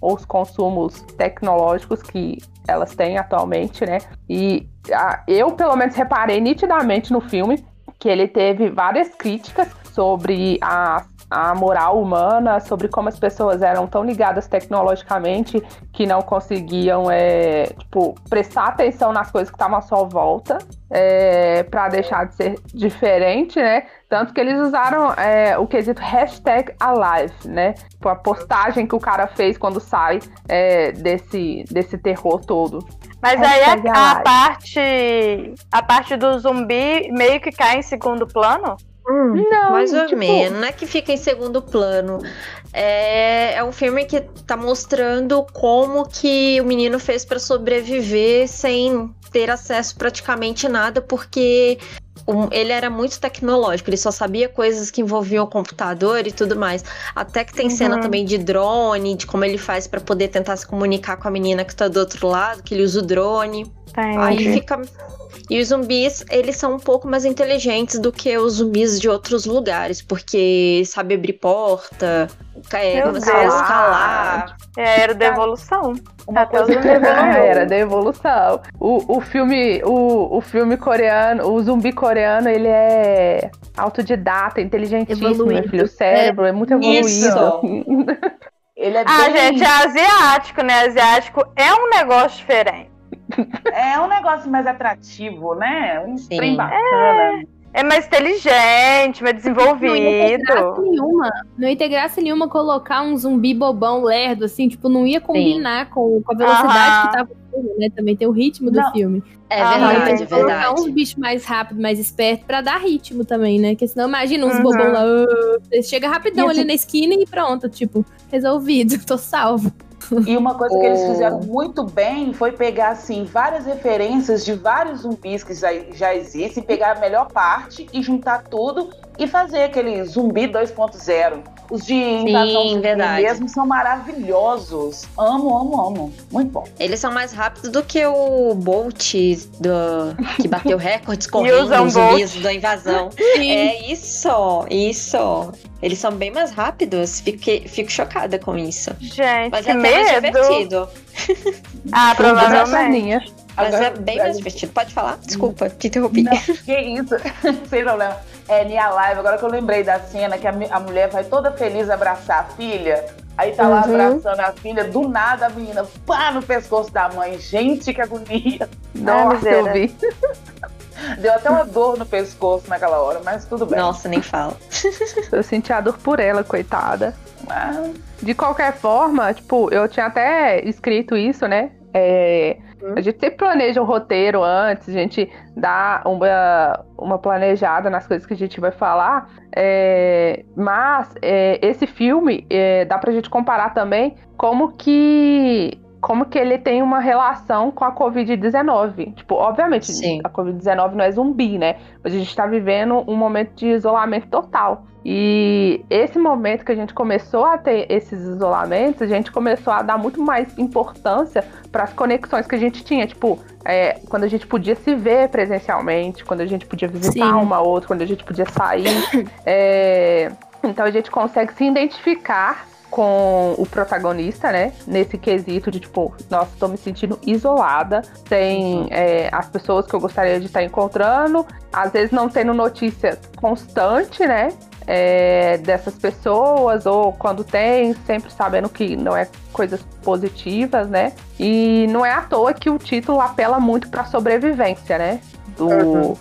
os consumos tecnológicos que elas têm atualmente, né? E ah, eu, pelo menos, reparei nitidamente no filme que ele teve várias críticas sobre a, a moral humana, sobre como as pessoas eram tão ligadas tecnologicamente que não conseguiam é, tipo, prestar atenção nas coisas que estavam à sua volta é, para deixar de ser diferente, né? Tanto que eles usaram é, o quesito hashtag Alive, né? Tipo, a postagem que o cara fez quando sai é, desse, desse terror todo. Mas aí a, a parte a parte do zumbi meio que cai em segundo plano. Não, Mais ou tipo, menos, não é que fica em segundo plano. É, é um filme que tá mostrando como que o menino fez pra sobreviver sem ter acesso praticamente nada, porque um- ele era muito tecnológico, ele só sabia coisas que envolviam o computador e tudo mais. Até que tem cena Uhum. também de drone, de como ele faz pra poder tentar se comunicar com a menina que tá do outro lado, que ele usa o drone. Aí Entendi. fica. E os zumbis, eles são um pouco mais inteligentes do que os zumbis de outros lugares, porque sabe abrir porta, é, Meu começar a Deus. escalar. É a era da evolução. Uma Até coisa que. Era da evolução. O, o filme, o, o filme coreano, o zumbi coreano, ele é autodidata, inteligentíssimo, Evoluído. meu filho. O cérebro é, muito Isso. evoluído. *laughs* ele é Ah, bem... gente, é asiático, né? Asiático é um negócio diferente. *laughs* É um negócio mais atrativo, né? Um Sim. trem bacana. É mais inteligente, mais Não ia ter graça desenvolvido. nenhuma. Não ia ter graça nenhuma colocar um zumbi bobão lerdo, assim, tipo, não ia combinar com, com a velocidade Aham. que tava o filme, né? Também tem o ritmo do Não. filme. É verdade, é Colocar verdade. uns bichos mais rápido, mais esperto, pra dar ritmo também, né? Porque senão imagina uns Uhum. bobão lá. Você chega rapidão E ali assim- na esquina e pronto, tipo, resolvido, *laughs* tô salvo. *laughs* E uma coisa que eles fizeram muito bem foi pegar assim várias referências de vários zumbis que já, já existem, pegar a melhor parte e juntar tudo e fazer aquele zumbi 2.0. Os de invasão verdade. mesmo são maravilhosos. Amo, amo, amo. Muito bom. Eles são mais rápidos do que o Bolt do... que bateu *laughs* recordes correndo, os zumbis da invasão. É isso, isso. Eles são bem mais rápidos. Fiquei, fico chocada com isso. Gente, Mas que é medo. divertido. Ah, *laughs* é provavelmente. Mas Agora- é bem mais divertido. Pode falar? Desculpa, te interrompi. Não, que isso? *laughs* Sem problema. É, minha live, agora que eu lembrei da cena que a, a mulher vai toda feliz abraçar a filha. Aí tá lá Uhum. abraçando a filha, do nada a menina pá no pescoço da mãe. Gente, que agonia. Nossa, eu vi. *laughs* Deu até uma dor no pescoço naquela hora, mas tudo bem. Nossa, nem fala. *laughs* Eu senti a dor por ela, coitada. Ah, De qualquer forma, tipo, eu tinha até escrito isso, né? É, a gente sempre planeja um roteiro antes, a gente dá uma, uma planejada nas coisas que a gente vai falar. é, mas é, esse filme é, dá pra gente comparar também como que. Como que ele tem uma relação com a Covid-19. Tipo, obviamente, Sim. a Covid-19 não é zumbi, né? Mas a gente tá vivendo um momento de isolamento total. E esse momento que a gente começou a ter esses isolamentos, a gente começou a dar muito mais importância para as conexões que a gente tinha. Tipo, é, quando a gente podia se ver presencialmente, quando a gente podia visitar Sim. uma outra, quando a gente podia sair. *coughs* É, então a gente consegue se identificar com o protagonista, né? Nesse quesito de tipo, nossa, tô me sentindo isolada, sem é, as pessoas que eu gostaria de estar encontrando, às vezes não tendo notícia constante, né? é, dessas pessoas, ou quando tem, sempre sabendo que não é coisas positivas, né? E não é à toa que o título apela muito para sobrevivência, né? Do, Uhum.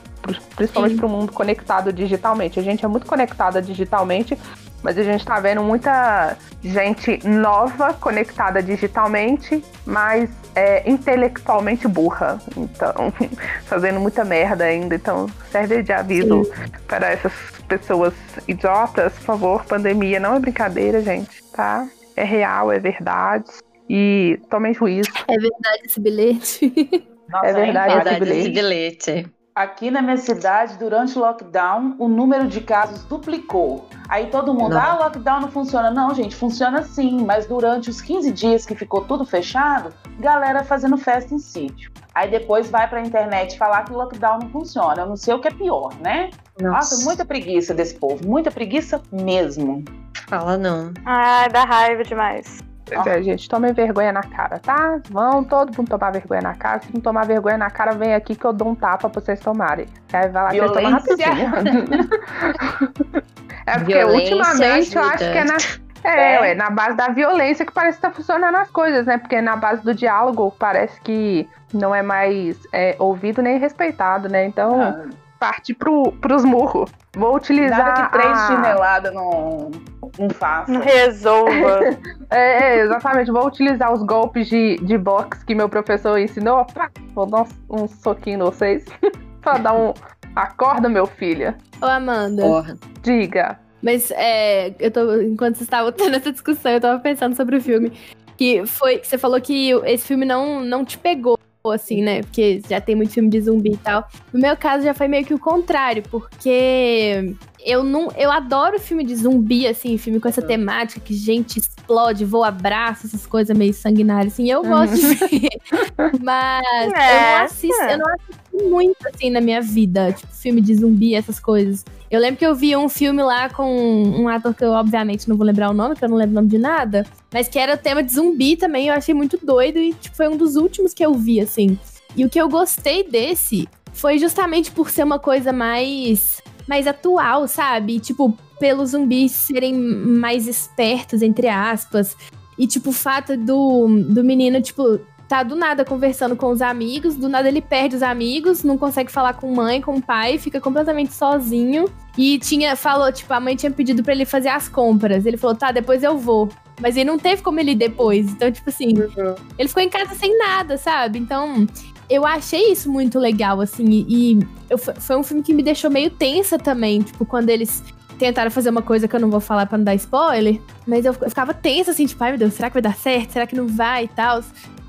principalmente para o mundo conectado digitalmente. A gente é muito conectada digitalmente mas a gente tá vendo muita gente nova conectada digitalmente, mas é, intelectualmente burra. Então, *laughs* fazendo muita merda ainda. Então, serve de aviso Sim. para essas pessoas idiotas, por favor, pandemia não é brincadeira, gente, tá? É real, é verdade. E tomem juízo. É verdade esse bilhete. *laughs* Nossa, é verdade, é verdade esse bilhete. Esse bilhete. Aqui na minha cidade, durante o lockdown, o número de casos duplicou. Aí todo mundo, não. ah, lockdown não funciona. Não, gente, funciona sim, mas durante os 15 dias que ficou tudo fechado, galera fazendo festa em sítio. Aí depois vai pra internet falar que o lockdown não funciona. Eu não sei o que é pior, né? Nossa, Nossa muita preguiça desse povo, muita preguiça mesmo. Fala não. Ah, dá raiva demais. Pois é, gente, tomem vergonha na cara, tá? Vão todo mundo tomar vergonha na cara. Se não tomar vergonha na cara, vem aqui que eu dou um tapa pra vocês tomarem. Aí vai lá que toma rapidinho. *laughs* é porque violência ultimamente ajuda. eu acho que é na. É, é. Ué, na base da violência que parece que tá funcionando as coisas, né? Porque na base do diálogo parece que não é mais é, ouvido nem respeitado, né? Então, ah. Parte pro, pros murros. Vou utilizar. Nada que três a... chineladas não, não faça. Não resolva. *laughs* é, é, exatamente. Vou utilizar os golpes de, de boxe que meu professor ensinou. Vou dar um, um soquinho em vocês. *laughs* pra dar um. Acorda, meu filho. Ô, Amanda. Porra. Diga. Mas é, eu tô, enquanto você estava tendo essa discussão, eu tava pensando sobre o filme. Que foi. Você falou que esse filme não, não te pegou assim, né? Porque já tem muito filme de zumbi e tal. No meu caso já foi meio que o contrário, porque eu não, eu adoro filme de zumbi assim, filme com essa uhum. temática que gente explode, voa abraço, essas coisas meio sanguinárias assim. Eu uhum. gosto de ver. *laughs* Mas é, eu não assisto, é. eu não assisto muito assim na minha vida, tipo filme de zumbi, essas coisas. Eu lembro que eu vi um filme lá com um ator que eu, obviamente, não vou lembrar o nome, que eu não lembro o nome de nada. Mas que era o tema de zumbi também. Eu achei muito doido e tipo, foi um dos últimos que eu vi, assim. E o que eu gostei desse foi justamente por ser uma coisa mais mais atual, sabe? Tipo, pelos zumbis serem mais espertos, entre aspas. E, tipo, o fato do, do menino, tipo, tá do nada conversando com os amigos, do nada ele perde os amigos, não consegue falar com mãe, com pai, fica completamente sozinho. E tinha, falou, tipo, a mãe tinha pedido para ele fazer as compras. Ele falou, tá, depois eu vou. Mas ele não teve como ele ir depois. Então, tipo assim, uhum. ele ficou em casa sem nada, sabe? Então, eu achei isso muito legal, assim. E, eu, foi um filme que me deixou meio tensa também. Tipo, quando eles tentaram fazer uma coisa que eu não vou falar para não dar spoiler. Mas eu, eu ficava tensa, assim, tipo, ai meu Deus, será que vai dar certo? Será que não vai e tal?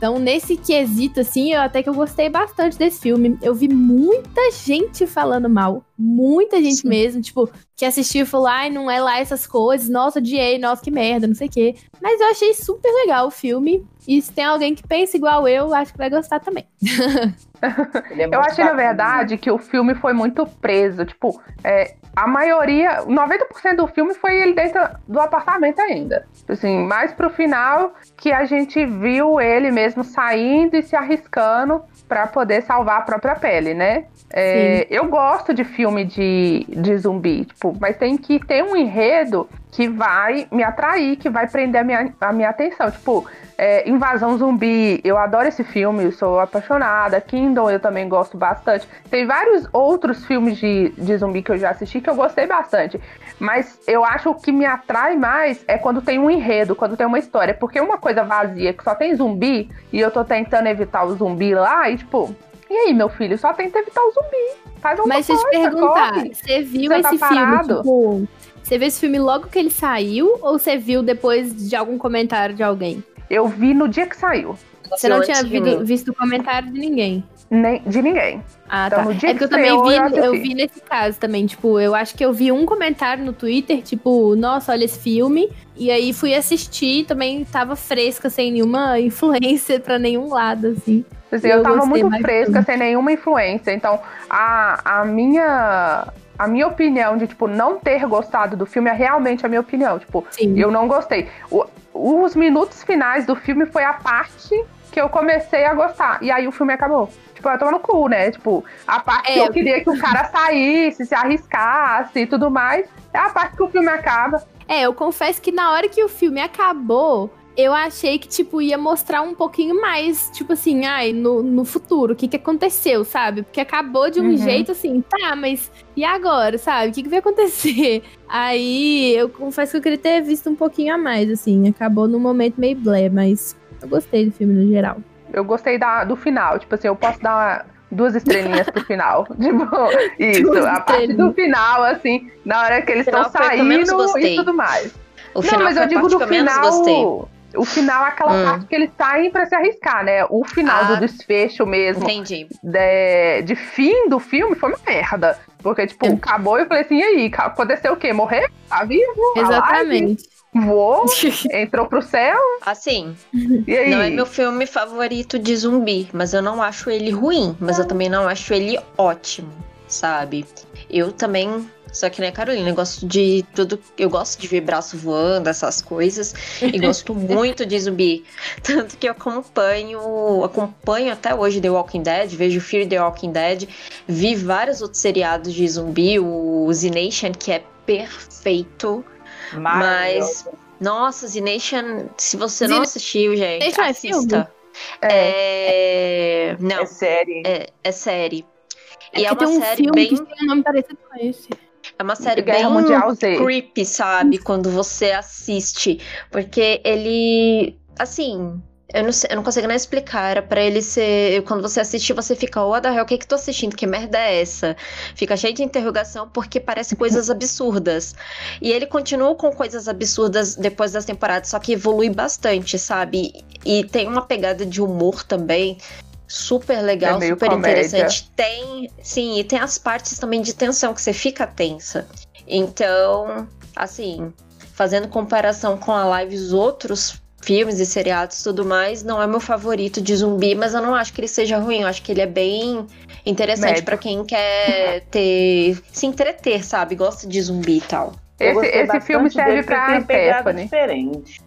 Então, nesse quesito, assim, eu até que eu gostei bastante desse filme. Eu vi muita gente falando mal. Muita gente Sim. mesmo, tipo, que assistiu e falou, ai, não é lá essas coisas, nossa, odiei, nossa, que merda, não sei o quê. Mas eu achei super legal o filme. E se tem alguém que pensa igual eu, acho que vai gostar também. *laughs* É eu achei, na verdade, que o filme foi muito preso. Tipo, é, a maioria, 90% do filme foi ele dentro do apartamento ainda. Assim, mais pro final que a gente viu ele mesmo saindo e se arriscando para poder salvar a própria pele, né? É, eu gosto de filme de, de zumbi, tipo, mas tem que ter um enredo que vai me atrair, que vai prender a minha, a minha atenção. Tipo, é, Invasão Zumbi, eu adoro esse filme, sou apaixonada. Kingdom eu também gosto bastante. Tem vários outros filmes de, de zumbi que eu já assisti que eu gostei bastante. Mas eu acho que o que me atrai mais é quando tem um enredo, quando tem uma história. Porque uma coisa vazia que só tem zumbi e eu tô tentando evitar o zumbi lá e tipo, e aí, meu filho, só tenta evitar o zumbi. Faz uma Mas coisa, se eu te perguntar, corre. você viu você esse tá filme, tipo, você viu esse filme logo que ele saiu ou você viu depois de algum comentário de alguém? Eu vi no dia que saiu. Você não tinha visto, visto o comentário de ninguém? Nem, de ninguém. Ah, então, tá. No dia é que eu também vi, eu, eu, vi nesse caso também, tipo, eu acho que eu vi um comentário no Twitter, tipo, nossa, olha esse filme. E aí fui assistir, também tava fresca, sem nenhuma influência para nenhum lado, assim. Assim, eu, eu tava muito fresca, sem nenhuma influência. Então, a, a minha a minha opinião de, tipo, não ter gostado do filme é realmente a minha opinião. Tipo, Sim. eu não gostei. O, os minutos finais do filme foi a parte que eu comecei a gostar. E aí o filme acabou. Tipo, eu tô no cu, né? Tipo, a parte é, que eu queria que o cara saísse, se arriscasse e tudo mais, é a parte que o filme acaba. É, eu confesso que na hora que o filme acabou, eu achei que, tipo, ia mostrar um pouquinho mais, tipo assim, ai, no, no futuro, o que que aconteceu, sabe? Porque acabou de um Uhum. jeito assim, tá, mas e agora, sabe? O que que vai acontecer? *laughs* Aí, eu confesso que eu queria ter visto um pouquinho a mais, assim, acabou num momento meio blé, mas eu gostei do filme no geral. Eu gostei da, do final. Tipo assim, eu posso dar uma- duas estrelinhas pro final. *laughs* Tipo, isso. Duas a parte do final, assim, na hora que eles estão saindo gostei. e tudo mais. O final não, mas eu digo do final. O final é aquela Hum. parte que eles saem pra se arriscar, né? O final Ah, do desfecho mesmo, Entendi. de, de fim do filme, foi uma merda. Porque, tipo, É. acabou e eu falei assim, e aí, aconteceu o quê? Morreu? Tá vivo? Live? Exatamente. Voou? *laughs* Entrou pro céu? Assim, E aí? não é meu filme favorito de zumbi, mas eu não acho ele ruim, mas eu também não acho ele ótimo, sabe? Eu também, só que a Carolina, eu gosto de tudo, eu gosto de ver braço voando, essas coisas, e gosto *laughs* muito de zumbi. Tanto que eu acompanho, acompanho até hoje The Walking Dead, vejo Fear the Walking Dead, vi vários outros seriados de zumbi, o Z Nation, que é perfeito. Maravilhoso. Nossa, Z Nation, se você não assistiu, gente, Nation é assista. É. É... Não, É série. é, é série. E é, uma tem um série filme bem. que tem um nome parecido com esse. É uma série Guerra bem Mundial Z. creepy, sabe? Quando você assiste. Porque ele. Assim. Eu não, sei- eu não consigo nem explicar. Era pra ele ser. Quando você assiste, você fica, what the hell, o que que tô assistindo? Que merda é essa? Fica cheio de interrogação porque parece coisas *laughs* absurdas. E ele continua com coisas absurdas depois das temporadas, só que evolui bastante, sabe? E tem uma pegada de humor também. Super legal, É super comédia. interessante. Tem, sim, e tem as partes também de tensão que você fica tensa. Então, assim, fazendo comparação com a live os outros filmes e seriados e tudo mais, não é meu favorito de zumbi, mas eu não acho que ele seja ruim, eu acho que ele é bem interessante pra quem quer ter se entreter, sabe? Gosta de zumbi e tal. Esse, esse filme serve pra Stephanie. diferente.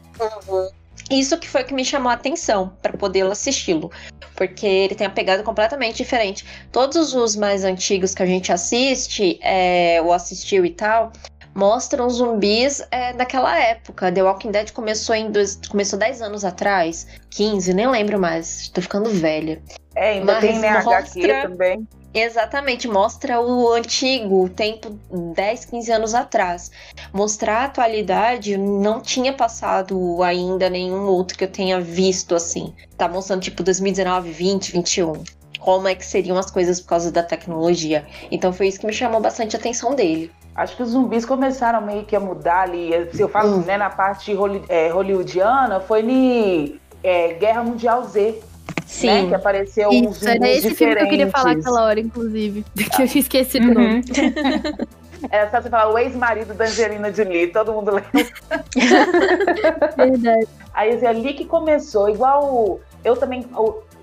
Isso que foi que me chamou a atenção pra poder assisti-lo, porque ele tem uma pegada completamente diferente. Todos os mais antigos que a gente assiste, é, ou assistiu e tal, mostram zumbis é, daquela época. The Walking Dead começou em dois, começou 10 anos atrás, 15, nem lembro mais. Tô ficando velha. É, ainda Mas tem né, HQ mostra- também. Exatamente, mostra o antigo, o tempo 10, 15 anos atrás. Mostrar a atualidade não tinha passado ainda nenhum outro que eu tenha visto assim. Tá mostrando tipo 2019, 20, 21. Como é que seriam as coisas por causa da tecnologia. Então foi isso que me chamou bastante a atenção dele. Acho que os zumbis começaram meio que a mudar ali. Se eu falo Hum. né, na parte é, hollywoodiana, foi em é, Guerra Mundial Z, né? Que apareceu uns Isso, era esse filme que eu queria falar diferentes. aquela hora, inclusive. *laughs* Que eu tinha esquecido o Uhum. nome. Era *laughs* só você falar o ex-marido da Angelina Jolie, todo mundo lembra. *laughs* Verdade. Aí assim, ali que começou, igual o- eu também.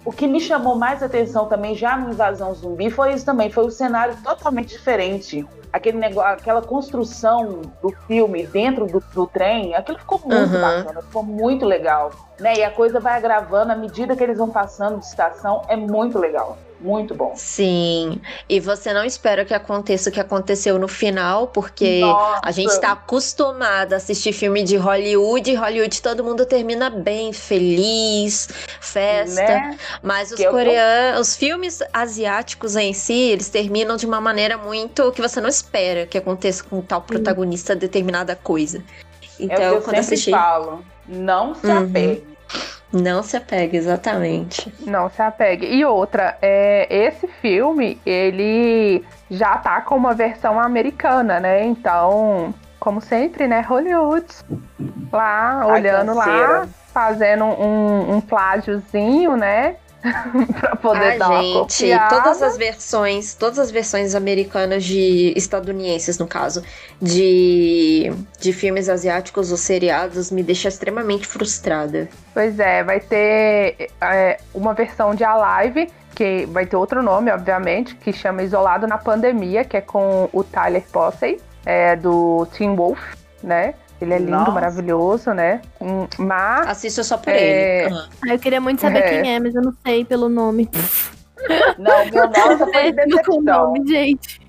O, que me chamou mais atenção também, já no Invasão Zumbi, foi isso também, foi o cenário totalmente diferente. Aquele negócio, aquela construção do filme dentro do, do trem, aquilo ficou muito Uhum. bacana, ficou muito legal. Né? E a coisa vai agravando à medida que eles vão passando de estação, é muito legal. Muito bom. Sim. E você não espera que aconteça o que aconteceu no final, porque Nossa. A gente tá acostumada a assistir filme de Hollywood, e Hollywood todo mundo termina bem, feliz, festa. Né? Mas os eu tô- coreanos, os filmes asiáticos em si, eles terminam de uma maneira muito que você não espera que aconteça com tal protagonista determinada coisa. É o Então, que eu quando sempre assisti, falo. Não se Uhum. apegue. Não se apega exatamente. Não se apegue. E outra, é, esse filme, ele já tá com uma versão americana, né? Então, como sempre, né? Hollywood. Lá, Ai, olhando lá, fazendo um, um plágiozinho, né? *laughs* pra poder dar Ah, uma gente, copiada. todas as versões, todas as versões americanas de estadunidenses, no caso, de, de filmes asiáticos ou seriados me deixa extremamente frustrada. Pois é, vai ter é, uma versão de Alive, que vai ter outro nome, obviamente, que chama Isolado na Pandemia, que é com o Tyler Posey, é, do Teen Wolf, né? Ele é lindo, Nossa. maravilhoso, né? Hum, Mas Assisto só por É. ele. Ah. Ah, eu queria muito saber É. quem é, mas eu não sei pelo nome. Não, meu nossa, foi o decepção. nome, gente.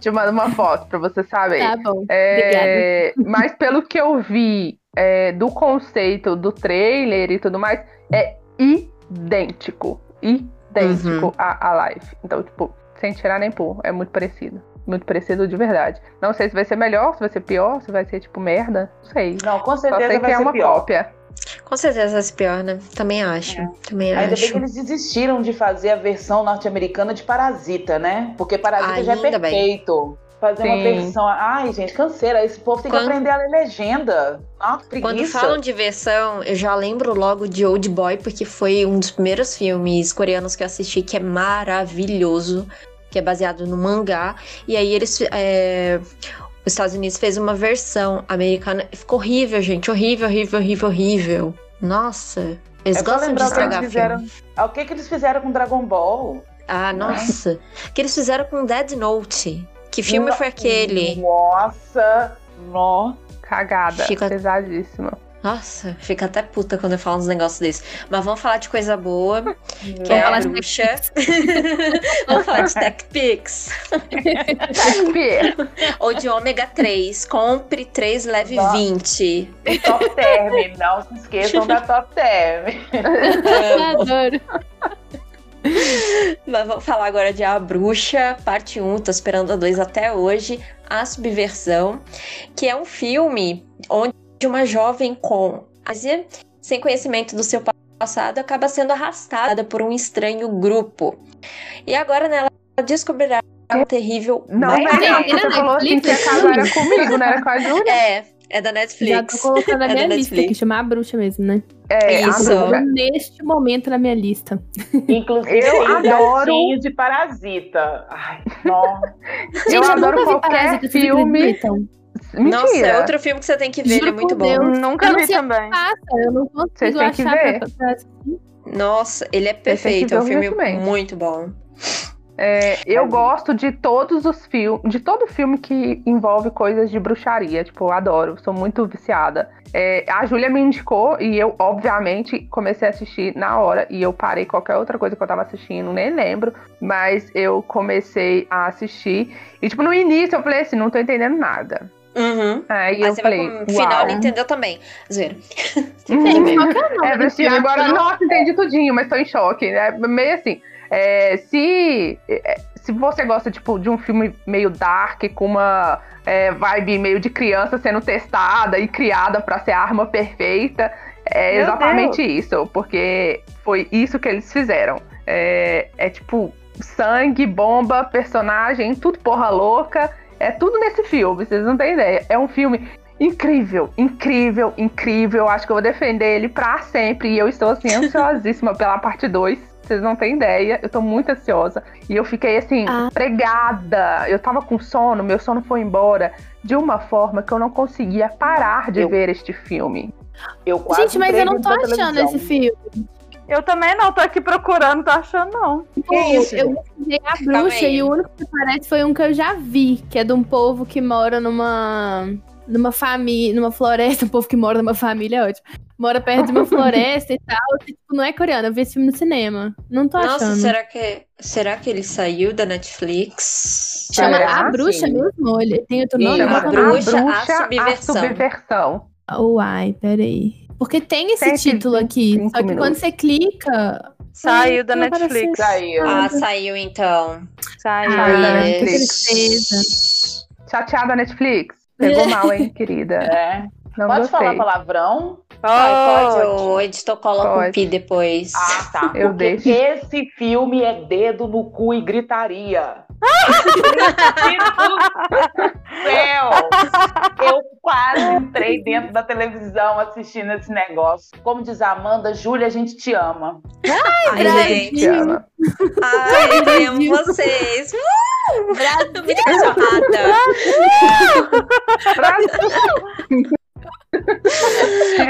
te mando uma foto pra você saber. Tá bom. É, mas pelo que eu vi é, do conceito do trailer e tudo mais, é idêntico. Idêntico Uhum. a, a live. Então, tipo, sem tirar nem pôr, é muito parecido. Muito parecido de verdade. Não sei se vai ser melhor, se vai ser pior, se vai ser tipo merda. Não sei. Não, com Só certeza sei que vai é ser uma pior. cópia. Com certeza vai ser pior, né? Também acho. Também Ainda bem acho. que eles desistiram de fazer a versão norte-americana de Parasita, né? Porque Parasita já é Ainda bem. perfeito. Fazer uma Sim. versão. Ai, gente, canseira. Esse povo tem que Quando- aprender a ler legenda. Nossa, preguiça. Quando falam de versão, eu já lembro logo de Old Boy, porque foi um dos primeiros filmes coreanos que eu assisti, que é maravilhoso, que é baseado no mangá. E aí eles. é, Os Estados Unidos fez uma versão americana. Ficou horrível, gente. Horrível, horrível, horrível, horrível. Nossa. Eles É gostam de lembrar o que eles estragar fizeram. filme. Ah, O que, que eles fizeram com Dragon Ball? Ah, nossa. O que eles fizeram com Dead Note? Que filme No- foi aquele? Nossa, nossa. Cagada. Fica- Pesadíssima. Nossa, fica até puta quando eu falo uns negócios desses. Mas vamos falar de coisa boa, que Vamos é a falar bruxa. *laughs* vamos falar de Tech Pix. Ou de ômega 3. Compre 3, leve Nossa. 20. Top Term. Não se esqueçam da Top Term. *laughs* Adoro. Mas vamos falar agora de A Bruxa, parte 1. Tô esperando a 2 até hoje. A Subversão, que é um filme onde uma jovem com Ásia, sem conhecimento do seu passado, acaba sendo arrastada por um estranho grupo. E agora nela ela descobrirá um terrível Não, não, Vira você falou assim que Netflix, a casa era comigo, não era com a Júlia? É, é da Já Netflix. tô colocando na *laughs* É minha lista aqui, chamar a bruxa mesmo, né? É, Isso. Neste momento na minha lista. *laughs* Inclusive, Eu tem adoro- de Parasita. Ai, nossa. Eu Gente, eu, adoro nunca vi qualquer Parasita, filme. Mentira. Nossa, é outro filme que você tem que ver, ele é Juro muito bom. Deus. Nunca Eu não vi também. Passa, eu não Vocês consigo têm que achar ver. pra. Nossa, ele é perfeito, é um filme resumente. muito bom. É, eu gosto de todos os filmes, de todo filme que envolve coisas de bruxaria. Tipo, eu adoro, sou muito viciada. É, a Júlia me indicou e eu, obviamente, comecei a assistir na hora. E eu parei qualquer outra coisa que eu tava assistindo, nem lembro. Mas eu comecei a assistir. E, tipo, no início eu falei assim: não tô entendendo nada. Uhum. Aí Aí eu você falei: vai pro final, uau. ele entendeu também. Zoeira. *laughs* Gente, qual que é É, filme? agora, nossa, entendi tudinho, mas tô em choque. É meio assim. é, se, é, se você gosta, tipo, de um filme meio dark, com uma é, vibe meio de criança sendo testada e criada pra ser a arma perfeita, é Meu exatamente isso. Porque foi isso que eles fizeram. É, é tipo, sangue, bomba, personagem, tudo porra louca. É tudo nesse filme, vocês não têm ideia. É um filme incrível, incrível, incrível. Acho que eu vou defender ele pra sempre. E eu estou assim, ansiosíssima *laughs* pela parte 2. Vocês não têm ideia, eu tô muito ansiosa. E eu fiquei assim, Ah. pregada. Eu tava com sono, meu sono foi embora de uma forma que eu não conseguia parar de Eu- ver este filme. Eu quase Gente, mas eu não tô achando televisão. esse filme. Eu também não, tô aqui procurando, tô achando não. Pô, isso, eu pesquisei a bruxa e o único que parece foi um que eu já vi, que é de um povo que mora numa numa família, numa floresta, *laughs* um povo que mora numa família é ótimo. Mora perto de uma *laughs* floresta e tal, e, tipo, não é coreano, eu vi esse filme no cinema. Não tô Nossa, achando. será que, será que ele saiu da Netflix? Chama Será? A Bruxa Sim. mesmo? Ele tem outro Sim, nome? que é o nome? Bruxa, a a Subversão. subversão. Uai, peraí. Porque tem esse título aqui, 25 só que quando minutos. você clica... Saiu da Netflix. Saiu. Ah, saiu então. Saiu. Saiu da Ah, que Netflix. Chateada Netflix. Pegou *laughs* mal, hein, querida? É. Não Pode gostei. falar palavrão? Pode, pode, Pode. o editor coloca um Pode. pi depois. Ah, tá. Eu Porque deixo. esse filme é dedo no cu e gritaria. Céu! Eu quase entrei dentro da televisão assistindo esse negócio. Como diz a Amanda, Júlia, a gente te ama. Ai, Brasil. gente. Ai, eu amo vocês. Uh, Muito cachorrada.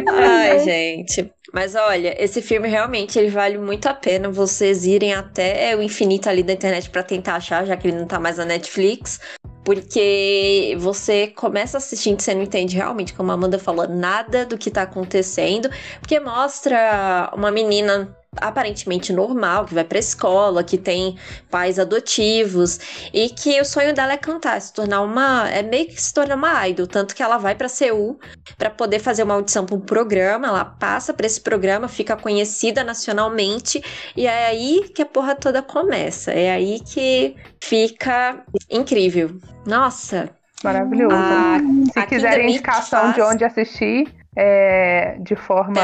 Ai, gente. Mas olha, esse filme realmente ele vale muito a pena vocês irem até o infinito ali da internet pra tentar achar, já que ele não tá mais na Netflix. Porque você começa assistindo, você não entende realmente, como a Amanda falou, nada do que tá acontecendo. Porque mostra uma menina aparentemente normal, que vai pra escola, que tem pais adotivos e que o sonho dela é cantar, se tornar uma, é meio que se tornar uma idol, tanto que ela vai para Seul para poder fazer uma audição para um programa, ela passa para esse programa, fica conhecida nacionalmente e é aí que a porra toda começa. É aí que fica incrível. Nossa, Maravilhoso. A- Se a quiserem indicação de onde assistir, é, de forma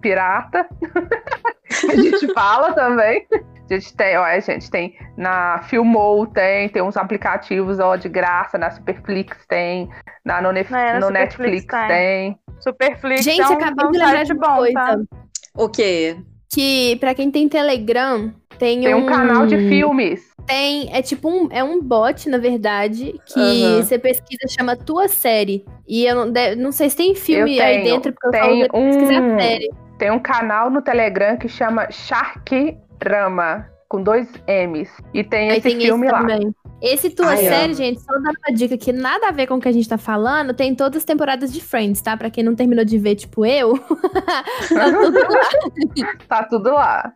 pirata, *laughs* a gente fala também. A gente tem, ó, a gente tem na Filmou, tem, tem uns aplicativos ó, de graça, na Superflix tem, na, no, Nef- É, na no Superflix Netflix tem. tem. Superflix Gente, é um, acabei é um de lembrar de bom, coisa. tá? O quê? Que pra quem tem Telegram, tem, Tem um canal de filmes. Tem, é tipo um, é um bot, na verdade, que Aham. você pesquisa, chama Tua Série. E eu não, de- não sei se tem filme Eu aí tenho, dentro, porque eu pesquisar um- a série. Tem um canal no Telegram que chama Sharkrama, com dois M's. E tem Aí esse tem filme esse lá. também. Esse Tua Ai, Série, amo. gente, só dando uma dica que nada a ver com o que a gente tá falando, tem todas as temporadas de Friends, tá? Pra quem não terminou de ver, tipo eu, *laughs* tá tudo lá. *laughs* Tá tudo lá.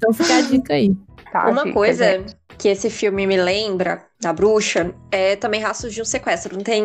Então fica a dica aí. Tá, Uma dica, coisa gente. que esse filme me lembra da bruxa é também Rastros de um Sequestro. Não tem.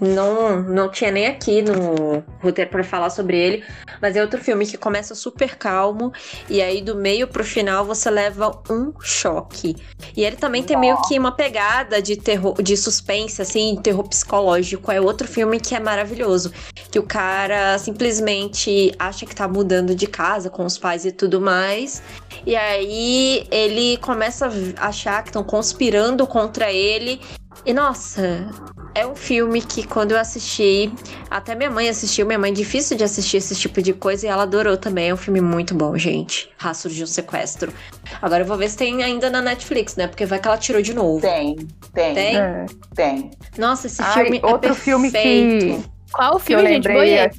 Não, não tinha nem aqui no roteiro pra falar sobre ele. Mas é outro filme que começa super calmo. E aí, do meio pro final, você leva um choque. E ele também tem meio que uma pegada de terror, de suspense, assim, terror psicológico. É outro filme que é maravilhoso. Que o cara simplesmente acha que tá mudando de casa com os pais e tudo mais. E aí ele começa a achar que estão conspirando contra ele. E nossa, é um filme que quando eu assisti, até minha mãe assistiu, minha mãe é difícil de assistir esse tipo de coisa e ela adorou também. É um filme muito bom, gente. Rastros de um sequestro. Agora eu vou ver se tem ainda na Netflix, né? Porque vai que ela tirou de novo. Tem, tem, Tem? É. tem. Nossa, esse Ai, filme é outro filme que-. Qual o eu filme, gente? lembrei Boiei, aqui.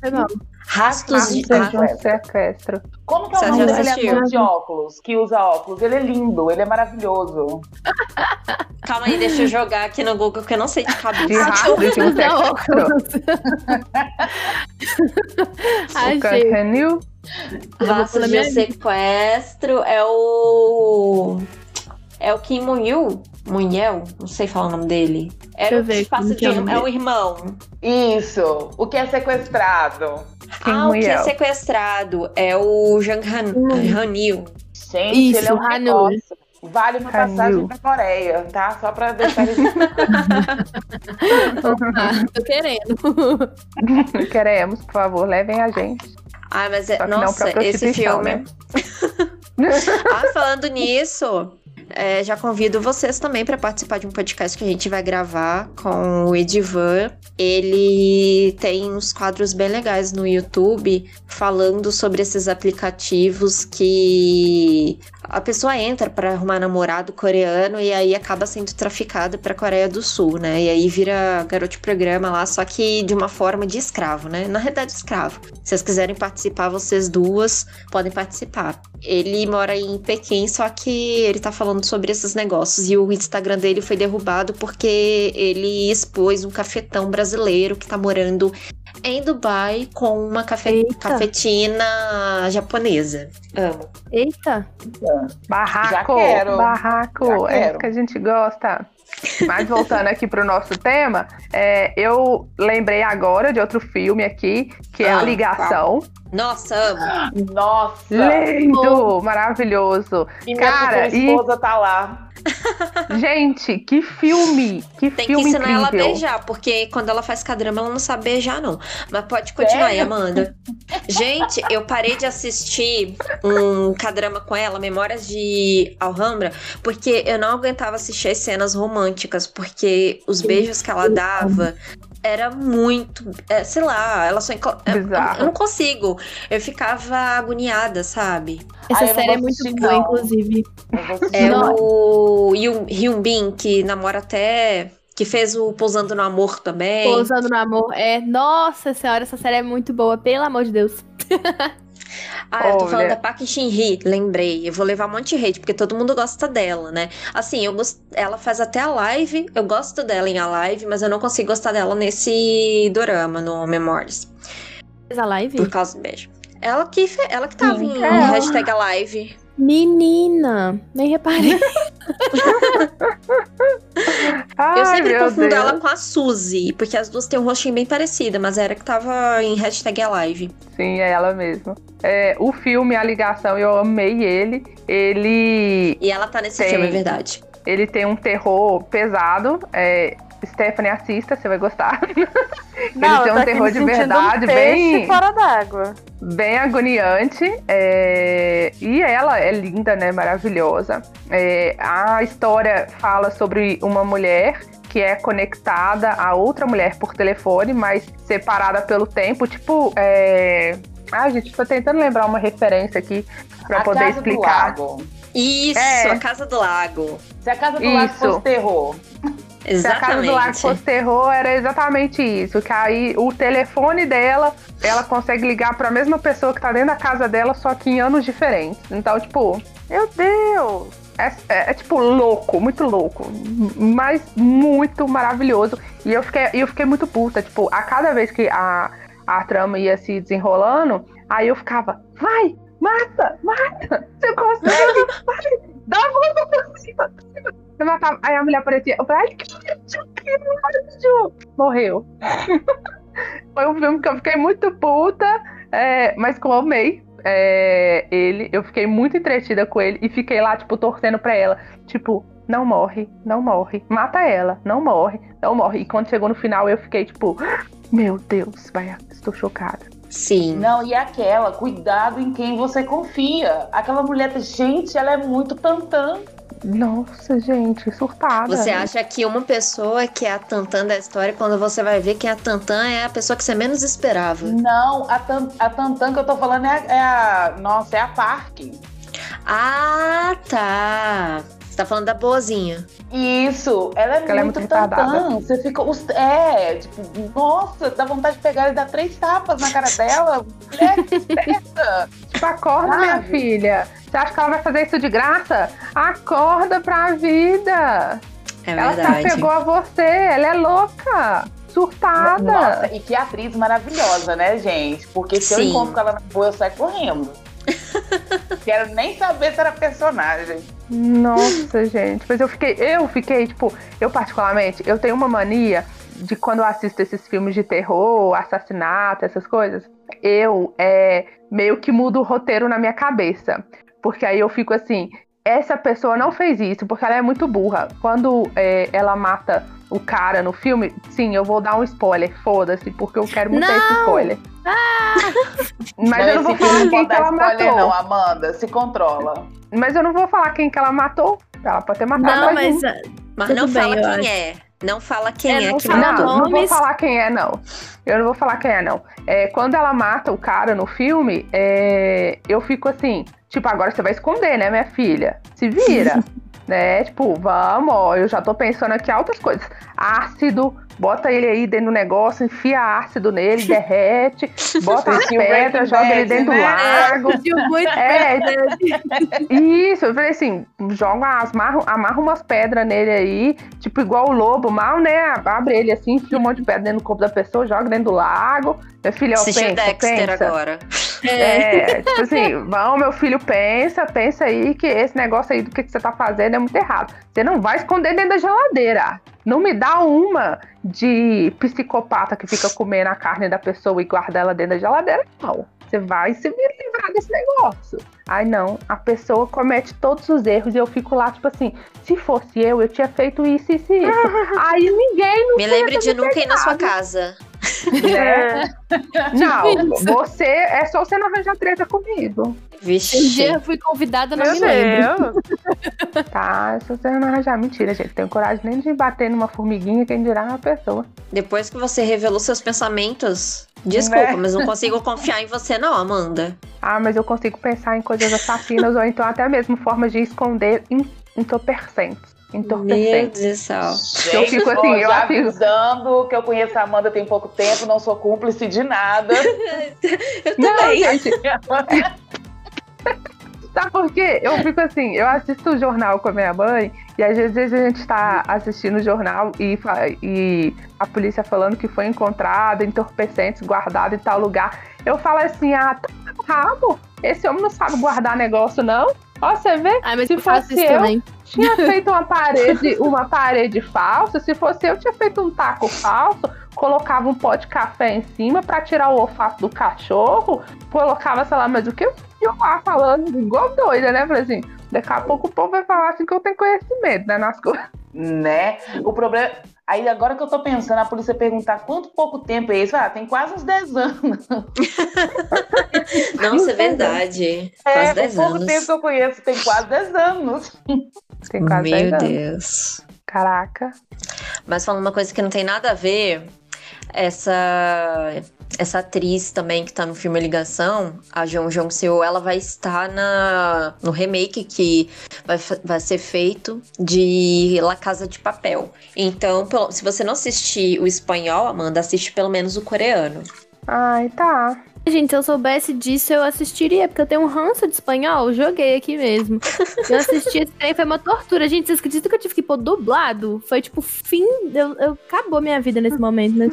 Rastros de... De um sequestro. Como que é o nome assistiu? ator de óculos, que usa óculos? Ele é lindo, ele é maravilhoso. *laughs* calma aí, deixa eu jogar aqui no Google que eu não sei de *laughs* De cabeça. rastros de um Usa sequestro. O Achei. Cancanil. Rastros de um *laughs* sequestro é o. É o Kim Munil? Munhel? Não sei falar o nome dele. Deixa Era eu o ver que passa é o de. É o dele. irmão. Isso, o que é sequestrado. Kim ah, o que é sequestrado é o Jang Han, Hum. Hanil. Gente, Isso, ele é um Hanu. negócio. Vale uma Hanu. passagem pra Coreia, tá? Só pra deixar ele... Ah, *laughs* tô querendo. *laughs* Queremos, por favor, levem a gente. Ah, mas é. Nossa, esse filme. né? *laughs* Ah, falando nisso, é, já convido vocês também para participar de um podcast que a gente vai gravar com o Edivan. Ele tem uns quadros bem legais no YouTube falando sobre esses aplicativos que a pessoa entra para arrumar namorado coreano e aí acaba sendo traficada para Coreia do Sul, né? E aí vira garoto programa lá, só que de uma forma de escravo, né? Na realidade, escravo. Se vocês quiserem participar, vocês duas podem participar. Ele mora em Pequim, só que ele tá falando sobre esses negócios. E o Instagram dele foi derrubado porque ele expôs um cafetão brasileiro que tá morando em Dubai com uma cafe- cafetina japonesa. Amo. Eita. Barraco, Já quero. barraco, Já é quero. isso que a gente gosta. Mas voltando aqui pro nosso tema, é, eu lembrei agora de outro filme aqui, que é Ah, A Ligação. Nossa, amo. *gasps* Nossa! Lindo, maravilhoso. E minha Cara, futura e- esposa tá lá. *laughs* Gente, que filme! Que Tem que filme ensinar ela a incrível. beijar, porque quando ela faz cadrama, ela não sabe beijar, não. Mas pode continuar aí, Sério? Amanda. Gente, eu parei de assistir um cadrama com ela, Memórias de Alhambra, porque eu não aguentava assistir as cenas românticas, porque os beijos que ela dava era muito. é, sei lá, ela só. enco- eu- Bizarro. Eu não consigo. Eu ficava agoniada, sabe? Essa Ah, série é muito boa, não. inclusive. É Não. o Hyun, Hyun Bin, que namora até. Que fez o Pousando no Amor também. Pousando no amor. É, nossa senhora, essa série é muito boa, pelo amor de Deus. *laughs* Ah, eu tô Olha. falando da Park Shin-hye, lembrei. Eu vou levar um monte de hate, porque todo mundo gosta dela, né? Assim, eu gost... ela faz até a live, eu gosto dela em a live, mas eu não consigo gostar dela nesse dorama, no Memories, Fez a live? por causa do beijo. Ela que, fe- ela que tava Sim, em é ela. hashtag Alive. Menina, nem reparei. *laughs* Ai, Eu sempre confundo Deus. ela com a Suzy, porque as duas têm um rostinho bem parecido, mas era que tava em hashtag Alive. Sim, é ela mesma. É, o filme A Ligação, eu amei ele. Ele, E ela tá nesse Tem. filme, é verdade. ele tem um terror pesado. É, Stephanie, assista, você vai gostar. *laughs* Não, tem eu um terror de verdade, um bem- fora d'água. bem agoniante. é, E ela é linda, né? Maravilhosa. É, A história fala sobre uma mulher que é conectada a outra mulher por telefone, mas separada pelo tempo. Tipo, é... Ai, gente, tô tentando lembrar uma referência aqui pra a poder Casa explicar. Do Lago. Isso, É. a Casa do Lago. Se a Casa do Lago Isso. fosse terror. Se a casa do Lago Exatamente. fosse terror, era exatamente isso. Que aí o telefone dela, ela consegue ligar pra mesma pessoa que tá dentro da casa dela, só que em anos diferentes. Então, tipo, Meu Deus! é, é- é, tipo louco, muito louco. Mas muito maravilhoso. E eu fiquei, eu fiquei muito puta. Tipo, a cada vez que a, a trama ia se desenrolando, aí eu ficava, vai, mata, mata! Você consegue, vai, dá a volta por cima. por cima." Eu matava. Aí a mulher aparecia, eu falei, ai, que ódio, que ódio! Morreu. *laughs* Foi um filme que eu fiquei muito puta, é, mas que eu amei. é, ele, eu fiquei muito entretida com ele e fiquei lá, tipo, torcendo pra ela. Tipo, não morre, não morre, mata ela, não morre, não morre. E quando chegou no final, eu fiquei tipo, meu Deus, vai, estou chocada. Sim. Não, e aquela, cuidado em quem você confia. Aquela mulher, gente, ela é muito tantã. Nossa, gente, surtada. Você acha que uma pessoa que é a Tantan da história, quando você vai ver que a Tantan é a pessoa que você menos esperava. Não, a, tan, a tantã que eu tô falando é a, é a- Nossa, é a Park. Ah, tá. Você tá falando da boazinha. Isso, ela é Ela é muito muito tantã. retardada. Você fica. os- É, tipo, nossa, dá vontade de pegar e dar três tapas na cara dela. Mulher esperta. Tipo, acorda, minha filha. Você acha que ela vai fazer isso de graça? Acorda pra vida. É ela se verdade. apegou a você, ela é louca. Surtada. Nossa, e que atriz maravilhosa, né, gente? Porque se eu Sim. encontro com ela na rua, eu saio correndo. *laughs* Quero nem saber se era personagem. Nossa, gente. Mas eu fiquei, eu fiquei, tipo, eu particularmente, eu tenho uma mania de quando eu assisto esses filmes de terror, assassinato, essas coisas, eu é, meio que mudo o roteiro na minha cabeça. Porque aí eu fico assim, essa pessoa não fez isso porque ela é muito burra. Quando é, ela mata o cara no filme, sim, eu vou dar um spoiler, foda-se, porque eu quero muito Não! esse spoiler. *laughs* Mas eu não vou falar não quem que ela spoiler, matou. não, Amanda. Se controla. Mas eu não vou falar quem que ela matou. Ela pode ter matado Não, mais um. mas. ah, Mas Tudo não bem, fala quem acho. é. Não fala quem É, é, não que fala matou. Não, não vou falar quem é, não. Eu não vou falar quem é, não. É, quando ela mata o cara no filme, é, eu fico assim, tipo, agora você vai esconder, né, minha filha? Se vira. *laughs* né? Tipo, vamos, ó, eu já tô pensando aqui altas coisas. Ácido, bota ele aí dentro do negócio, enfia ácido nele, derrete, *laughs* bota as pedras, joga ele Bad, dentro do né? lago. Pediu muito É, pra- Isso, eu falei assim, joga, amarra, amarra umas pedras nele aí, tipo igual o lobo, mal, né? Abre ele assim, enfia um monte de pedra dentro do corpo da pessoa, joga dentro do lago. Meu filho, ó, pensa, Dexter pensa. agora. É, tipo assim, vão, meu filho, pensa, pensa aí que esse negócio aí do que, que você tá fazendo é muito errado. Você não vai esconder dentro da geladeira. Não me dá uma de psicopata que fica comendo a carne da pessoa e guarda ela dentro da geladeira, não. Você vai se livrar desse negócio. Ai, não. A pessoa comete todos os erros e eu fico lá, tipo assim, se fosse eu, eu tinha feito isso, isso e isso. *laughs* Aí ninguém não Me lembre de nunca ir na sua casa. né? *laughs* Não, isso. você é só você não arranjar treta comigo. Um Vixe. dia eu fui convidada, não Meu me lembro. Deus! Tá, se você não arranjar mentira, gente. Tenho coragem nem de bater numa formiguinha, quem dirá uma pessoa. Depois que você revelou seus pensamentos, desculpa, Né? mas não consigo confiar em você, não, Amanda. Ah, mas eu consigo pensar em coisas assassinas ou então até mesmo formas de esconder en- entorpecentes. Meu. Deus do céu. Gente, Eu fico assim, tô eu avisando que eu conheço a Amanda tem pouco tempo, não sou cúmplice de nada. *laughs* Eu Não, também. gente. *laughs* Sabe por quê? Eu fico assim, eu assisto o jornal com a minha mãe e às vezes a gente tá assistindo o jornal e, e a polícia falando que foi encontrado entorpecentes guardado em tal lugar. Eu falo assim, ah, tá rabo. Esse homem não sabe guardar negócio, não. Ó, você vê? Ai, mas Se fosse eu, também. tinha feito uma parede, uma parede falsa. Se fosse eu, tinha feito um taco falso, colocava um pote de café em cima pra tirar o olfato do cachorro, colocava, sei lá, mas o que eu eu lá falando igual doida, né? Falei assim, daqui a pouco o povo vai falar assim que eu tenho conhecimento, né? Nas coisas. Né? O problema. Aí agora que eu tô pensando, a polícia perguntar quanto pouco tempo é isso, ah, tem quase uns 10 anos. Nossa, é verdade. É, Quase com 10 pouco anos. tempo que eu conheço, tem quase 10 anos. Tem quase Meu 10 anos. Deus. Caraca. Mas falando uma coisa que não tem nada a ver, essa essa atriz também que tá no filme Ligação, a Jung Jong Seo, ela vai estar na no remake que vai, vai ser feito de La Casa de Papel. Então, se você não assistir o espanhol, Amanda, assiste pelo menos o coreano. Ai, tá. Gente, se eu soubesse disso, eu assistiria, porque eu tenho um ranço de espanhol, joguei aqui mesmo. Eu assisti esse trem, foi uma tortura. Gente, vocês acreditam que eu tive que pôr dublado? Foi tipo fim. Eu, eu- acabou minha vida nesse momento, né?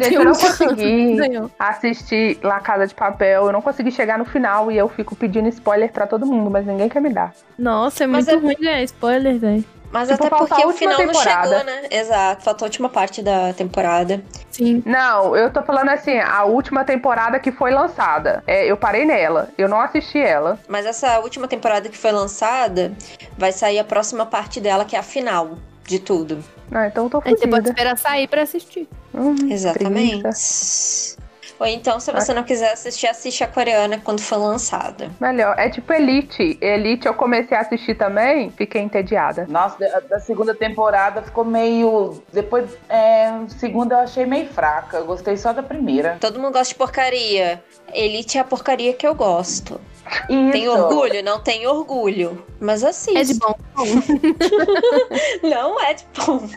tenho *laughs* eu não consegui. Assistir La Casa de Papel, eu não consegui chegar no final e eu fico pedindo spoiler pra todo mundo, mas ninguém quer me dar. Nossa, é Mas muito é- ruim ganhar spoiler, velho. Mas Tipo, até falta porque a o última final não temporada. chegou, né? Exato, faltou a última parte da temporada. Sim. Não, eu tô falando assim, a última temporada que foi lançada. É, eu parei nela, eu não assisti ela. Mas essa última temporada que foi lançada, vai sair a próxima parte dela, que é a final de tudo. Ah, então eu tô Aí você pode fodida. esperar sair pra assistir. Hum, Exatamente. preguiça. Ou então, se você não quiser assistir, assiste a coreana quando for lançada. Melhor. É tipo Elite. Elite eu comecei a assistir também, fiquei entediada. Nossa, da, da segunda temporada ficou meio. Depois, é, segunda eu achei meio fraca. Eu gostei só da primeira. Todo mundo gosta de porcaria. Elite é a porcaria que eu gosto. Isso. Tem orgulho? Não tem orgulho. Mas assiste. É de bom. *laughs* Não é de bom.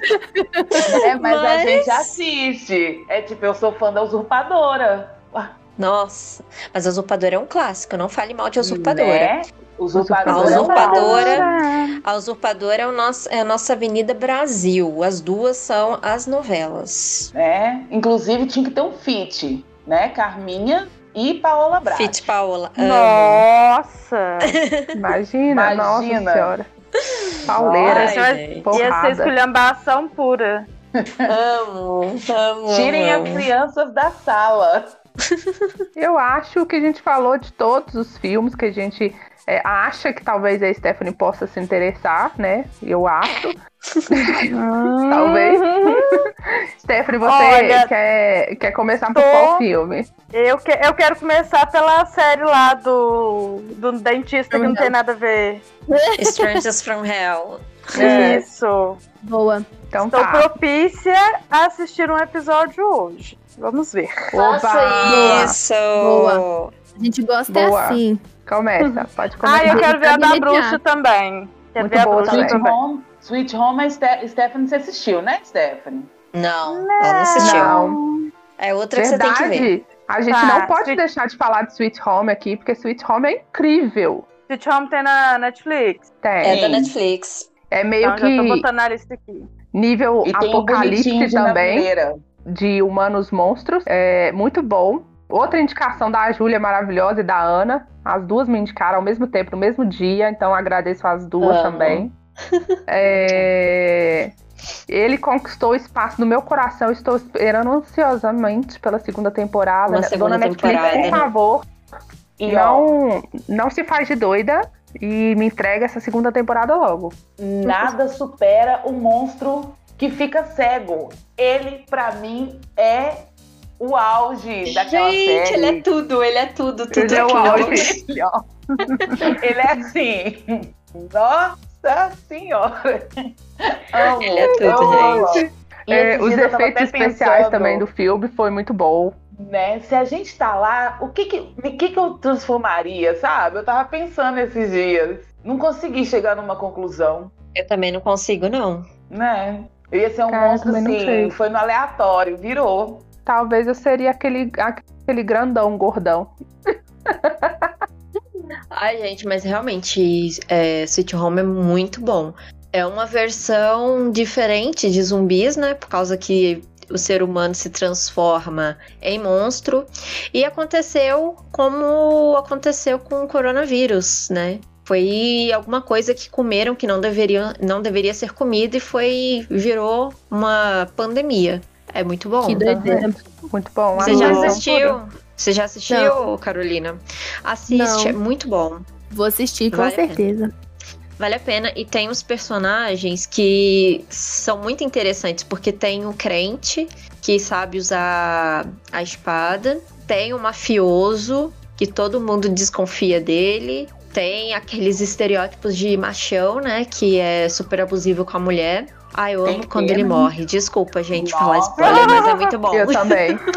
*laughs* É, mas, a Mas- gente assiste. É tipo, eu sou fã da usurpadora. Nossa. Mas a usurpadora é um clássico. Não fale mal de usurpadora. Né? Usurpadora. A é usurpadora. A usurpadora é, o nosso, é a nossa Avenida Brasil. As duas são as novelas. É, inclusive tinha que ter um feat, né? Carminha e Paola Brat. Fit Paola. Nossa! *laughs* Imagina, nossa Imagina. senhora. Pauleira. Ai, vai-. Ia ser esculhambação pura. Amo, amo. Tirem amo. as crianças da sala. Eu acho que a gente falou de todos os filmes que a gente é, acha que talvez a Stephanie possa se interessar, né? Eu acho. *laughs* talvez. *laughs* Stephanie, você Olha, quer, quer começar por tô- qual filme? Eu, que- eu quero começar pela série lá do, do dentista que não tem nada a ver. *laughs* Strangers from Hell. É. Isso. Boa. Então Estou tá. propícia a assistir um episódio hoje. Vamos ver. Opa, Faça isso. Boa. A gente gosta Boa. é assim. Começa, pode começar. Ah, eu quero ver a da bruxa também. Quero Muito ver a boa bruxa também. Sweet também. Home, Sweet Home a Ste Stephanie você assistiu, né, Stephanie? Não, ela não assistiu. Não. É outra que você tem que ver. Verdade. A gente Tá, não pode Sweet- deixar de falar de Sweet Home aqui, porque Sweet Home é incrível. Sweet Home tem na Netflix. Tem. É da Netflix. É meio Então já tô que botando na lista aqui. nível E tem um apocalipse de também. de Humanos Monstros. É muito bom. Outra indicação da Júlia maravilhosa e da Ana. As duas me indicaram ao mesmo tempo, no mesmo dia, então agradeço as duas Amo. também. *laughs* É, Ele conquistou espaço no meu coração. Estou esperando ansiosamente pela segunda temporada. Uma segunda Dona Netflix, temporada. por favor, E não, não se faz de doida e me entrega essa segunda temporada logo. nada supera o monstro que fica cego. Ele, pra mim, é o auge daquela Gente, série. ele é tudo, ele é tudo, tudo Ele é o auge. melhor. *laughs* Ele é assim. Nossa senhora. Amo. Ele é tudo, amo. gente. É, os efeitos especiais pensando, também do filme foi muito bom. Né? Se a gente tá lá, o que que, o que que eu transformaria, sabe? Eu tava pensando esses dias. Não consegui chegar numa conclusão, Eu também não consigo, não. né? Eu ia ser um Cara, monstro assim, foi no aleatório, virou. Talvez eu seria aquele, aquele grandão, gordão. Ai, gente, mas realmente, é, Sweet Home é muito bom. É uma versão diferente de zumbis, né? Por causa que o ser humano se transforma em monstro. E aconteceu como aconteceu com o coronavírus, né? Foi alguma coisa que comeram que não deveria, não deveria ser comida e foi virou uma pandemia. É muito bom. Que doideira. Muito bom. Você já assistiu? Você já assistiu, Carolina? Assiste, Não. é muito bom. Vou assistir com Vale certeza. Vale a pena. E tem uns personagens que são muito interessantes, porque tem o crente, que sabe usar a espada, tem o mafioso, que todo mundo desconfia dele. Tem aqueles estereótipos de machão, né? Que é super abusivo com a mulher. Ah, eu Tem amo quando ele morre. Desculpa, gente, falar Nossa. spoiler, mas é muito bom. Eu também. *laughs*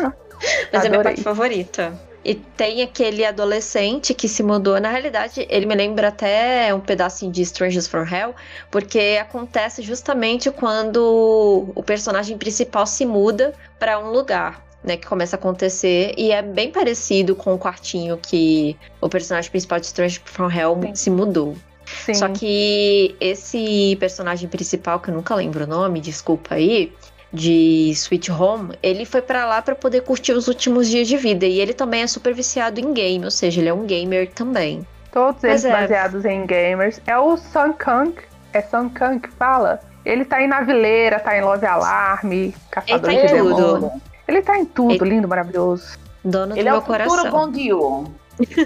Mas é minha Adorei. parte favorita. E tem aquele adolescente que se mudou. Na realidade, ele me lembra até um pedacinho de Strangers from Hell, porque acontece justamente quando o personagem principal se muda para um lugar. Né, que começa a acontecer e é bem parecido com o quartinho que o personagem principal de Strangers from Hell Sim. se mudou. Sim. Só que esse personagem principal, que eu nunca lembro o nome, desculpa aí, de Sweet Home, ele foi pra lá pra poder curtir os últimos dias de vida. E ele também é super viciado em game, ou seja, ele é um gamer também. Todos eles é. baseados em gamers. É o Sun Kang. É Sun Kang que fala? Ele tá em Navileira, tá em Love Alarme, Caçador Ele tá de em tudo. Demônio. Ele tá em tudo, Ele- lindo, maravilhoso. Dono Ele do é meu o futuro coração. Bong Joon,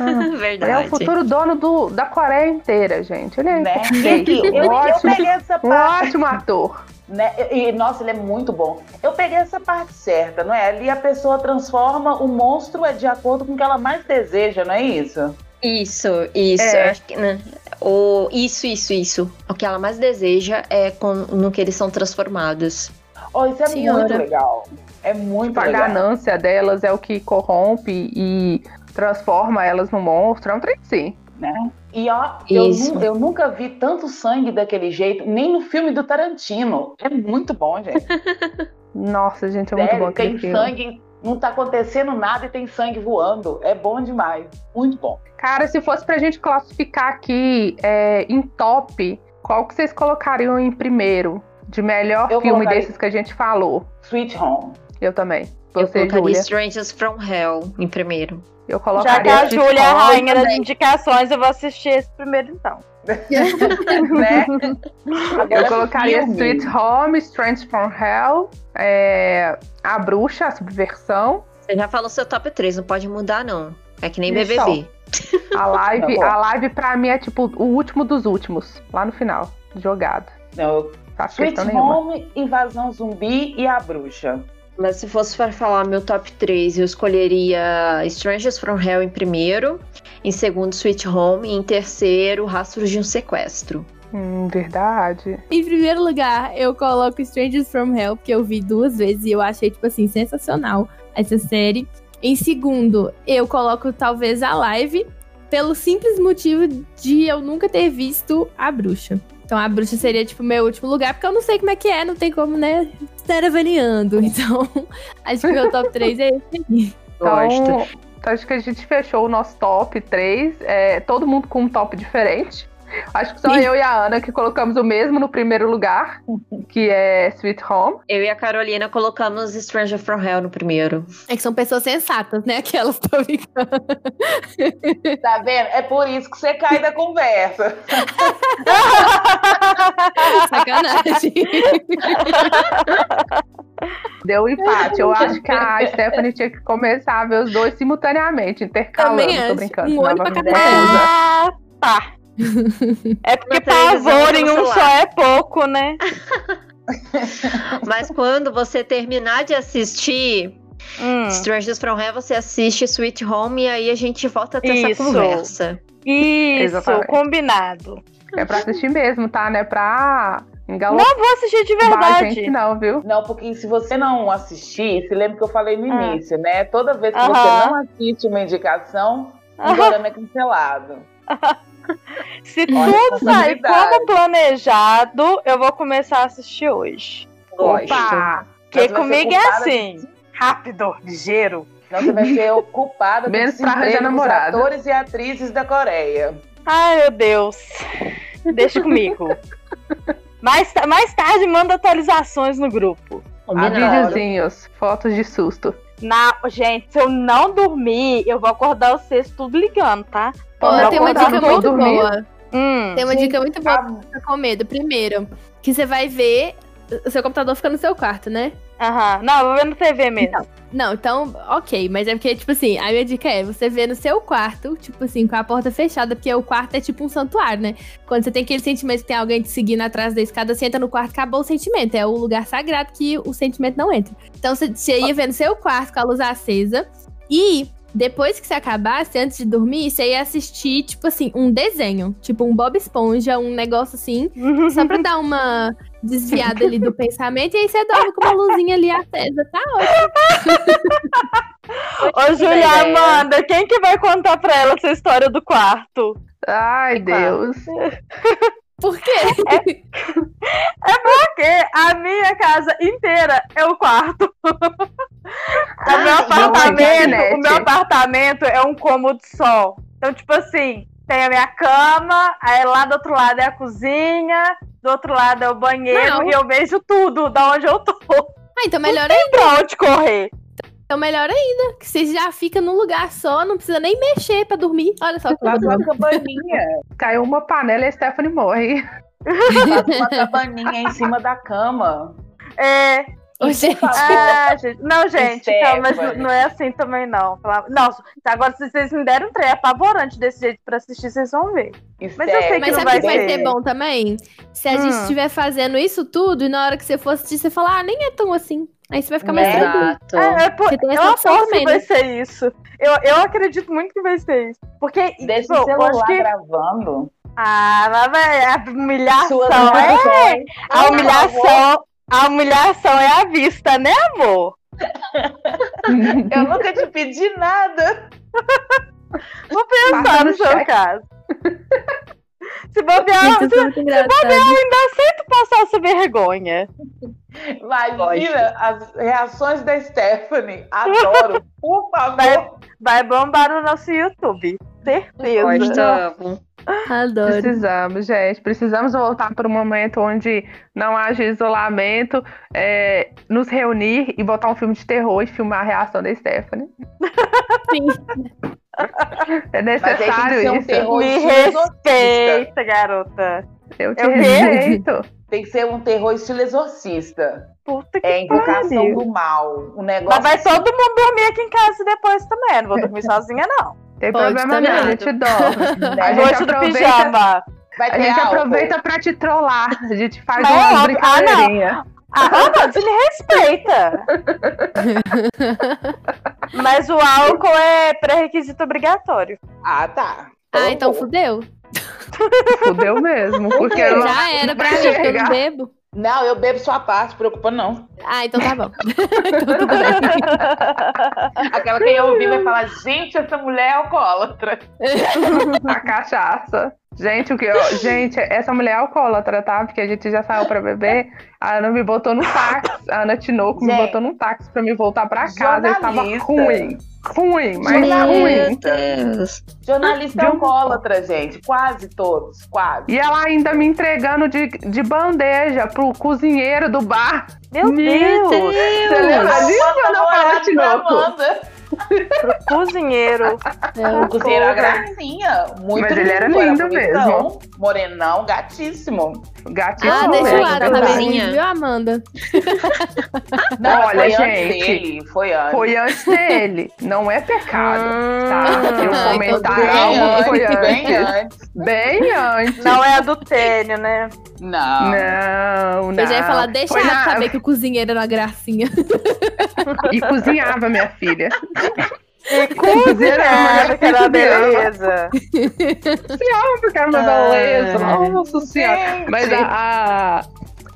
Ah, Verdade. *laughs* ele é o futuro dono do, da Coreia inteira, gente. Ele é né? Aqui, eu, um, eu ótimo, peguei essa um parte, ótimo ator. né? E, nossa, ele é muito bom. Eu peguei essa parte certa, não é? Ali a pessoa transforma o monstro é de acordo com o que ela mais deseja, não é isso? Isso, isso. É. eu Acho que, né? o, isso, isso, isso. O que ela mais deseja é com, no que eles são transformados. Oh, isso é Senhora. muito legal. É muito Tipo, a legal. ganância delas é o que corrompe e transforma elas num monstro. É um trem sim. né? E ó, eu, eu nunca vi tanto sangue daquele jeito, nem no filme do Tarantino. É muito bom, gente. *laughs* Nonossa, gente, é muito Sério, bom aquele tem filme. sangue, não tá acontecendo nada e tem sangue voando. É bom demais. Muito bom. Cara, se fosse pra gente classificar aqui é, em top, qual que vocês colocariam em primeiro? De melhor Eu filme colocaria- desses que a gente falou. Sweet Home. Eu também. eu Você, colocaria Júlia. Strangers from Hell em primeiro. Eu Já colocaria que a Júlia é a Home rainha das também. indicações, eu vou assistir esse primeiro então. *laughs* né? Eu colocaria filme. Sweet Home, Strange from Hell, é, A Bruxa, a Subversão, Você já falou seu top 3, não pode mudar, não. É que nem Isso. BBB. a live. Tá a live pra mim é tipo o último dos últimos, lá no final, jogado. Não, eu- Faço Sweet questão nenhuma. Home, Invasão Zumbi e A Bruxa. Mas se fosse para falar meu top 3, eu escolheria Strangers from Hell em primeiro, em segundo Sweet Home e em terceiro Rastros de um Sequestro. Hum, verdade. Em primeiro lugar, eu coloco Strangers from Hell, porque eu vi duas vezes e eu achei, tipo assim, sensacional essa série. Em segundo, eu coloco talvez a live, pelo simples motivo de eu nunca ter visto a bruxa. Então a bruxa seria, tipo, meu último lugar, porque eu não sei como é que é, não tem como, né, estar avaliando. Então, *laughs* acho que meu top 3 é esse aí. Gosto. Então, então, acho que a gente fechou o nosso top 3. É, todo mundo com um top diferente. Acho que só eu e a Ana que colocamos o mesmo no primeiro lugar, que é Sweet Home. Eu e a Carolina colocamos Stranger from Hell no primeiro. É que são pessoas sensatas, né? Aquelas tô brincando. Tá vendo? É por isso que você cai da conversa. *laughs* Sacanagem. Deu um empate. Eu acho que a Stephanie tinha que começar a ver os dois simultaneamente, intercalando. Também Tô acho. brincando. Um olho pra cada confusa. Ah, tá. É porque pavor em um só é pouco, né? *laughs* Mas quando você terminar de assistir Hum, Strangers from Hell, você assiste Sweet Home e aí a gente volta a ter essa Isso. conversa. isso, Exatamente. combinado. É pra assistir mesmo, tá? Não é pra engalar Não vou assistir de a verdade. gente, não, viu? Não, porque se você não assistir, se lembra que eu falei no Ah. início, né? Toda vez que Aham. você não assiste uma indicação, o. Dorama é cancelado. *laughs* Se Olha tudo sair como planejado, eu vou começar a assistir hoje. Gosto. Opa! Porque ser comigo é assim. Rápido, ligeiro. Não, você vai ser ocupada Menos pra arranjar namorado. atores e atrizes da Coreia. Ai, meu Deus. Deixa comigo. mais, mais tarde, manda atualizações no grupo. Videozinhos, fotos de susto. Na, gente, se eu não dormir, eu vou acordar vocês tudo ligando, tá? Pra tem uma dica muito dormir. boa. Hum. Tem uma Gente, dica muito boa pra ficar com medo. Primeiro, que você vai ver. O seu computador fica no seu quarto, né? Aham. Não, eu vou ver no TV mesmo. Não, então, ok. Mas é porque, tipo assim, a minha dica é você vê no seu quarto, tipo assim, com a porta fechada, porque o quarto é tipo um santuário, né? Quando você tem aquele sentimento que tem alguém te seguindo atrás da escada, você entra no quarto, acabou o sentimento. É o lugar sagrado que o sentimento não entra. Então você, você ia ver no seu quarto com a luz acesa. E depois que você acabasse, antes de dormir, você ia assistir, tipo assim, um desenho. Tipo um Bob Esponja, um negócio assim. Só pra *laughs* dar uma desviada ali do pensamento. E aí você dorme com uma luzinha ali acesa, tá ótimo. *laughs* Ô, Julia ideia. Amanda, quem que vai contar pra ela essa história do quarto? Ai, Deus. Por quê? *laughs* Porque a minha casa inteira é o quarto. o meu não tem apartamento, internet. o meu apartamento é um cômodo só. Então, tipo assim, tem a minha cama, aí lá do outro lado é a cozinha, do outro lado é o banheiro Não. e eu vejo tudo da onde eu tô. Ah, então melhor ainda. Pra onde correr? Então melhor ainda. Que você já fica num lugar só, não precisa nem mexer pra dormir. Olha só coisa uma cabaninha. Caiu uma panela e a Stephanie morre. *laughs* Faz uma cabaninha em cima da cama. É. Gente, Ah, gente. Não, gente, não, mas não é assim também, não. Nossa, agora se vocês me deram um trem apavorante desse jeito pra assistir, vocês vão ver. Mas eu sei que Mas não sabe o vai que vai ser. ser bom também? Se a gente Hum. estiver fazendo isso tudo e na hora que você for assistir, você falar, ah, nem é tão assim. Aí você vai ficar mais tranquilo. Exato. É, é por- eu aposto também, que vai né? ser isso. Eu, eu acredito muito que vai ser isso. Porque, Deixa tipo, o eu celular acho que. gravando. Ah, mas vai- a humilhação é. A humilhação. A humilhação é à vista, né, amor? *laughs* Eu nunca te pedi nada. Vou pensar Passa no no seu caso. *laughs* Se bobear, se, muito engraçado. ainda aceito passar essa vergonha. Imagina as reações da Stephanie. Adoro. Por favor. Vai, vai bombar no nosso YouTube. Certeza. Gostamos. Adoro. Precisamos, gente. Precisamos voltar para um momento onde não haja isolamento, é, nos reunir e botar um filme de terror e filmar a reação da Stephanie. Sim. *laughs* É necessário ser um isso. terror Me respeita, garota. Eu te É o quê? respeito. Tem que ser um terror estilo exorcista. Puta que É invocação pariu. do mal. Um negócio. Mas vai todo mundo dormir aqui em casa depois também. Não vou dormir *laughs* sozinha, não. Tem Pode problema também. não, *laughs* a gente dorme. A gente Noite do aproveita, pijama. Vai a gente álcool. aproveita pra te trollar. A gente faz Mas é uma óbvio. brincadeirinha. Ah, não, você me respeita. *laughs* Mas o álcool é pré-requisito obrigatório. Ah, tá. Ah, então fudeu. Fudeu mesmo. Porque *laughs* Já era pra mim, porque eu não bebo. Não, eu bebo sua parte, se preocupa não. Ah, então tá bom. *laughs* então tudo bem. Aquela que eu ouvir vai falar, gente, essa mulher é alcoólatra. a cachaça. Gente, o que eu... *laughs* Gente, essa mulher é alcoólatra, tá? Porque a gente já saiu pra beber. A Ana me botou no táxi. A Ana Tinoco me Gente. botou no táxi pra me voltar pra casa. Eu estava ruim. Ruim, mas Jornalista. ruim. Deus. Jornalista é De alcoólatra, gente. Quase todos, quase. E ela ainda me entregando de, de bandeja pro cozinheiro do bar. Meu Meu Deus. Você lembra disso, Ana Paula Tinoco? Pro cozinheiro. O cozinheiro era gracinha. Muito Mas ele era lindo, lindo bonitão, Morenão, gatíssimo. Gatinho. Ah, deixa o ar, tá verdade. bem, viu, Amanda? Não, Olha, foi gente, antes dele. Foi antes. Foi antes dele. Não é pecado. Tá? Eu Ah, comentar então bem algo que foi antes, bem antes. antes. Bem antes. Não é adultêrio, né? Não. Não, não. Eu já ia falar, deixa Foi ela na- saber que o cozinheiro era uma gracinha. E cozinhava, minha filha. E uma cozinheiro, que era beleza. Cozinhava porque era uma Ah. beleza. Nossa senhora. Mas a, a,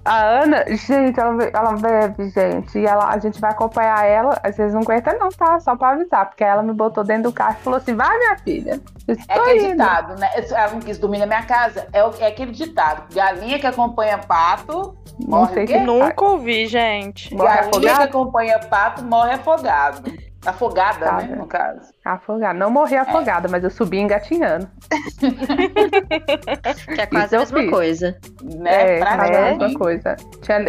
a Ana, gente, ela, ela bebe, gente. E ela, a gente vai acompanhar ela. Vocês não aguentam, não, tá? Só pra avisar. Porque ela me botou dentro do carro e falou assim: vai, minha filha. Eu É aquele indo. ditado, né? Ela não quis dormir na minha casa. É, o- é aquele ditado. Galinha que acompanha pato, Não morre sei que Nunca ouvi, gente. Morre Galinha que afogado? acompanha pato, morre afogado. Afogada, Tá, né, no caso. Afogada. Não morri afogada, mas eu subi engatinhando. *laughs* Que é quase Isso a mesma fiz. coisa. Né? É, quase a mesma coisa.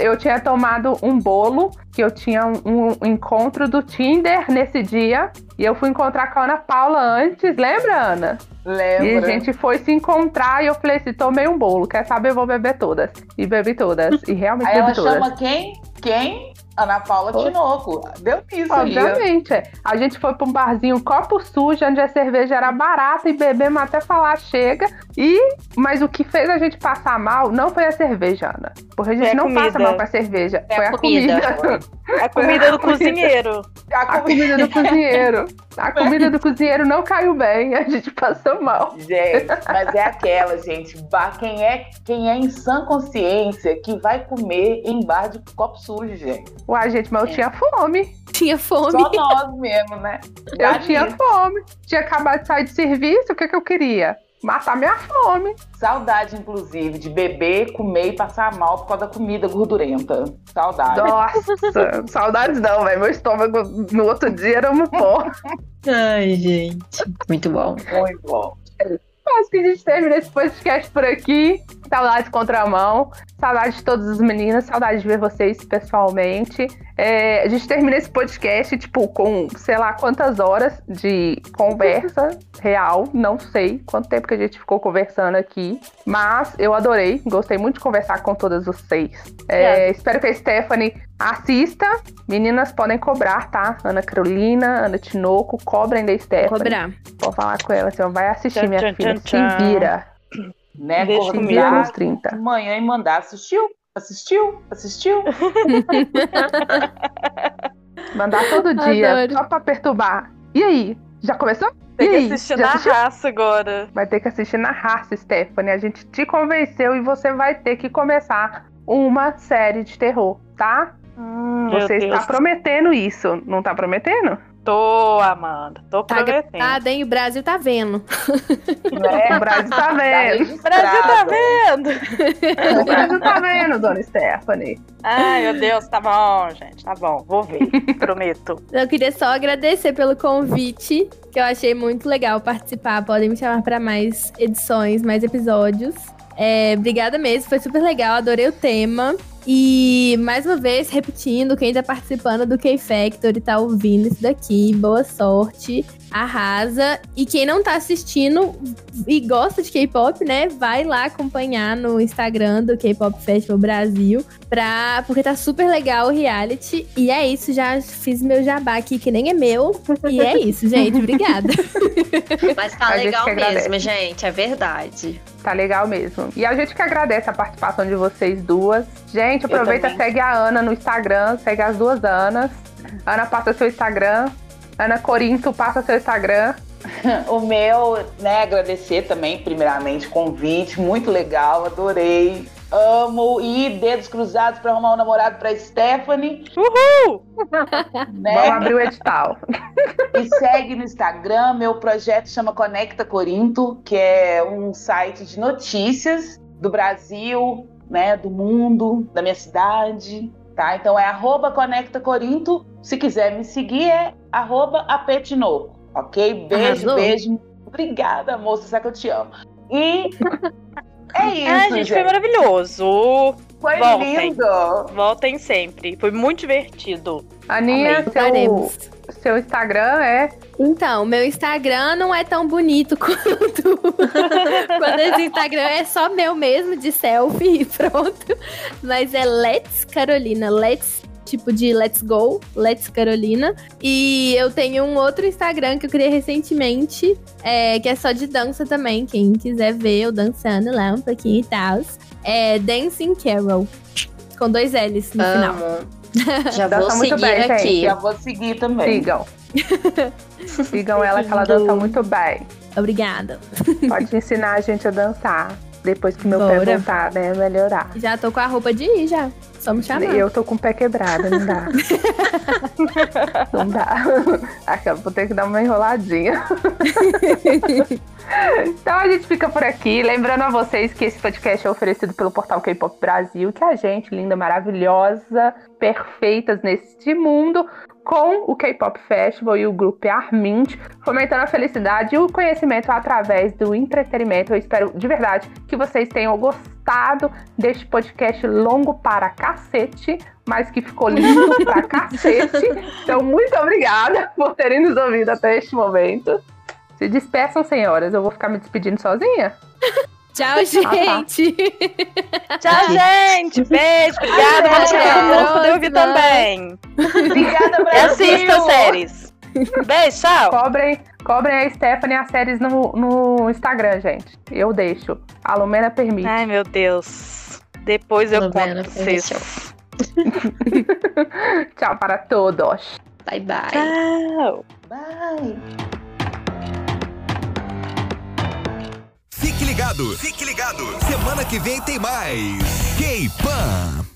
Eu tinha tomado um bolo, que eu tinha um, um encontro do Tinder nesse dia. E eu fui encontrar com a Ana Paula antes, lembra, Ana? E a gente foi se encontrar e eu falei assim: tomei um bolo, quer saber? Eu vou beber todas. E bebi todas. E realmente Aí bebi ela todas. chama quem? Quem? Ana Paula Oi. Tinoco. Deu isso aí. ó. Obviamente. é. A gente foi pra um barzinho copo sujo, onde a cerveja era barata e bebemos até falar chega. E, mas o que fez a gente passar mal não foi a cerveja, Ana. Porque a gente Foi não comida. passa mal com a cerveja. Foi foi a a comida. comida. A comida do cozinheiro. A A comida do cozinheiro. A comida do cozinheiro não caiu bem, a gente passou mal. Gente, mas é aquela, gente. Bar, quem, é, quem é em sã consciência que vai comer em bar de copo sujo, gente? Uai, gente, mas eu É. tinha fome. Tinha fome. Só nós mesmo, né? Eu tinha fome. Tinha acabado de sair de serviço, o que, que eu queria? Matar minha fome. Saudade, inclusive, de beber, comer e passar mal por causa da comida gordurenta. Saudade. Nossa, *laughs* saudades não, velho. Meu estômago no outro dia era um pó. Ai, gente. Muito bom. Muito bom. Acho que a gente termina esse podcast por aqui. Saudades contramão. Saudades de todas as meninas. Saudades de ver vocês pessoalmente. É, a gente termina esse podcast, tipo, com sei lá quantas horas de conversa real. Não sei quanto tempo que a gente ficou conversando aqui. Mas eu adorei. Gostei muito de conversar com todas vocês. É, espero que a Stephanie assista. Meninas podem cobrar, tá? Ana Carolina, Ana Tinoco, cobrem da Stephanie. Cobrar. Vou falar com ela assim, vai assistir, minha filha. tchan. Se vira. Né? Deixa Acordar 30. amanhã e mandar. Assistiu? Assistiu? Assistiu? *laughs* Mandar todo dia, Adoro. só pra perturbar. E aí? Já começou? Tem e que aí? assistir Já na assistiu? raça agora. Vai ter que assistir na raça, Stephanie. A gente te convenceu e você vai ter que começar uma série de terror, tá? Hum, você está prometendo isso, não tá prometendo? Tô, Amanda. Tô Tá prometendo. gravado, hein? O Brasil tá vendo. O Brasil tá *laughs* Tá vendo. O Brasil tá registrado. vendo. O Brasil tá vendo, dona Stephanie. Ai, meu Deus, tá bom, gente. Tá bom, vou ver. *laughs* Prometo. Eu queria só agradecer pelo convite, que eu achei muito legal participar. Podem me chamar pra mais edições, mais episódios. É, obrigada mesmo, foi super legal, adorei o tema. E mais uma vez, repetindo, quem tá participando do K-Factor e tá ouvindo isso daqui, boa sorte, arrasa. E quem não tá assistindo e gosta de K-pop, né, vai lá acompanhar no Instagram do K-Pop Festival Brasil, pra, porque tá super legal o reality. E é isso, já fiz meu jabá aqui, que nem é meu. E é isso, gente, obrigada. *laughs* Mas tá legal mesmo, gente. É verdade. Tá legal mesmo. E a gente que agradece a participação de vocês duas. Gente, aproveita e segue a Ana no Instagram, segue as duas Anas. Ana, passa seu Instagram. Ana Corinto, passa seu Instagram. *laughs* O meu, né, agradecer também, primeiramente, convite, muito legal, adorei. Amo e dedos cruzados para arrumar um namorado para Stephanie, Uhul! *laughs* né? Vamos abrir o edital. E segue no Instagram, meu projeto chama Conecta Corinto, que é um site de notícias do Brasil, né, do mundo, da minha cidade, tá? Então é arroba Conecta Corinto. Se quiser me seguir, é arroba apetinoco, ok? Beijo, Arrasou. beijo. Obrigada, moça, sabe que eu te amo. E é isso, Ai, gente, foi maravilhoso. Foi Voltem. lindo. Voltem sempre. Foi muito divertido. Aninha, seu, Faremos. seu Instagram é. Então, meu Instagram não é tão bonito *laughs* quanto quando esse Instagram é só meu mesmo, de selfie *laughs* e pronto. Mas é Let's Carolina. Let's, tipo de Let's Go, Let's Carolina. E eu tenho um outro Instagram que eu criei recentemente, é, que é só de dança também. Quem quiser ver eu dançando lá um pouquinho e tal. É Dancing Carol. Com dois L's no final. Amo. *laughs* Já Dança vou muito bem, gente. aqui. Já vou seguir também. Sigam. *laughs* Sigam ela que ela dança muito bem. Obrigada. Pode ensinar a gente a dançar. Depois que meu pé Bora. voltar, né? Melhorar. Já tô com a roupa de ir já. Só me chamar. Eu tô com o pé quebrado, não dá. *laughs* não dá. Aqui, vou ter que dar uma enroladinha. *laughs* então a gente fica por aqui. Lembrando a vocês que esse podcast é oferecido pelo portal K-Pop Brasil, que é a gente, linda, maravilhosa, perfeitas neste mundo, com o K-Pop Festival e o grupo Armint, fomentando a felicidade e o conhecimento através do entretenimento. Eu espero de verdade que vocês tenham gostado deste podcast longo para cacete, mas que ficou lindo *laughs* pra cacete. Então, muito obrigada por terem nos ouvido até este momento. Se despeçam, senhoras. Eu vou ficar me despedindo sozinha? *laughs* Tchau, gente. *laughs* Tchau, gente. Beijo. Obrigada. Vamos chegar todo mundo poder ouvir também. Obrigada, E Brasil! assistam séries. Beijo, tchau. Cobrem, cobrem a Stephanie as séries no, no Instagram, gente. Eu deixo. A Lumena permite. Ai, meu Deus. Depois eu Lumena, conto pra vocês. *laughs* Tchau para todos. Bye, bye. Tchau. Bye! Fique ligado, fique ligado. Semana que vem tem mais. K-Pan.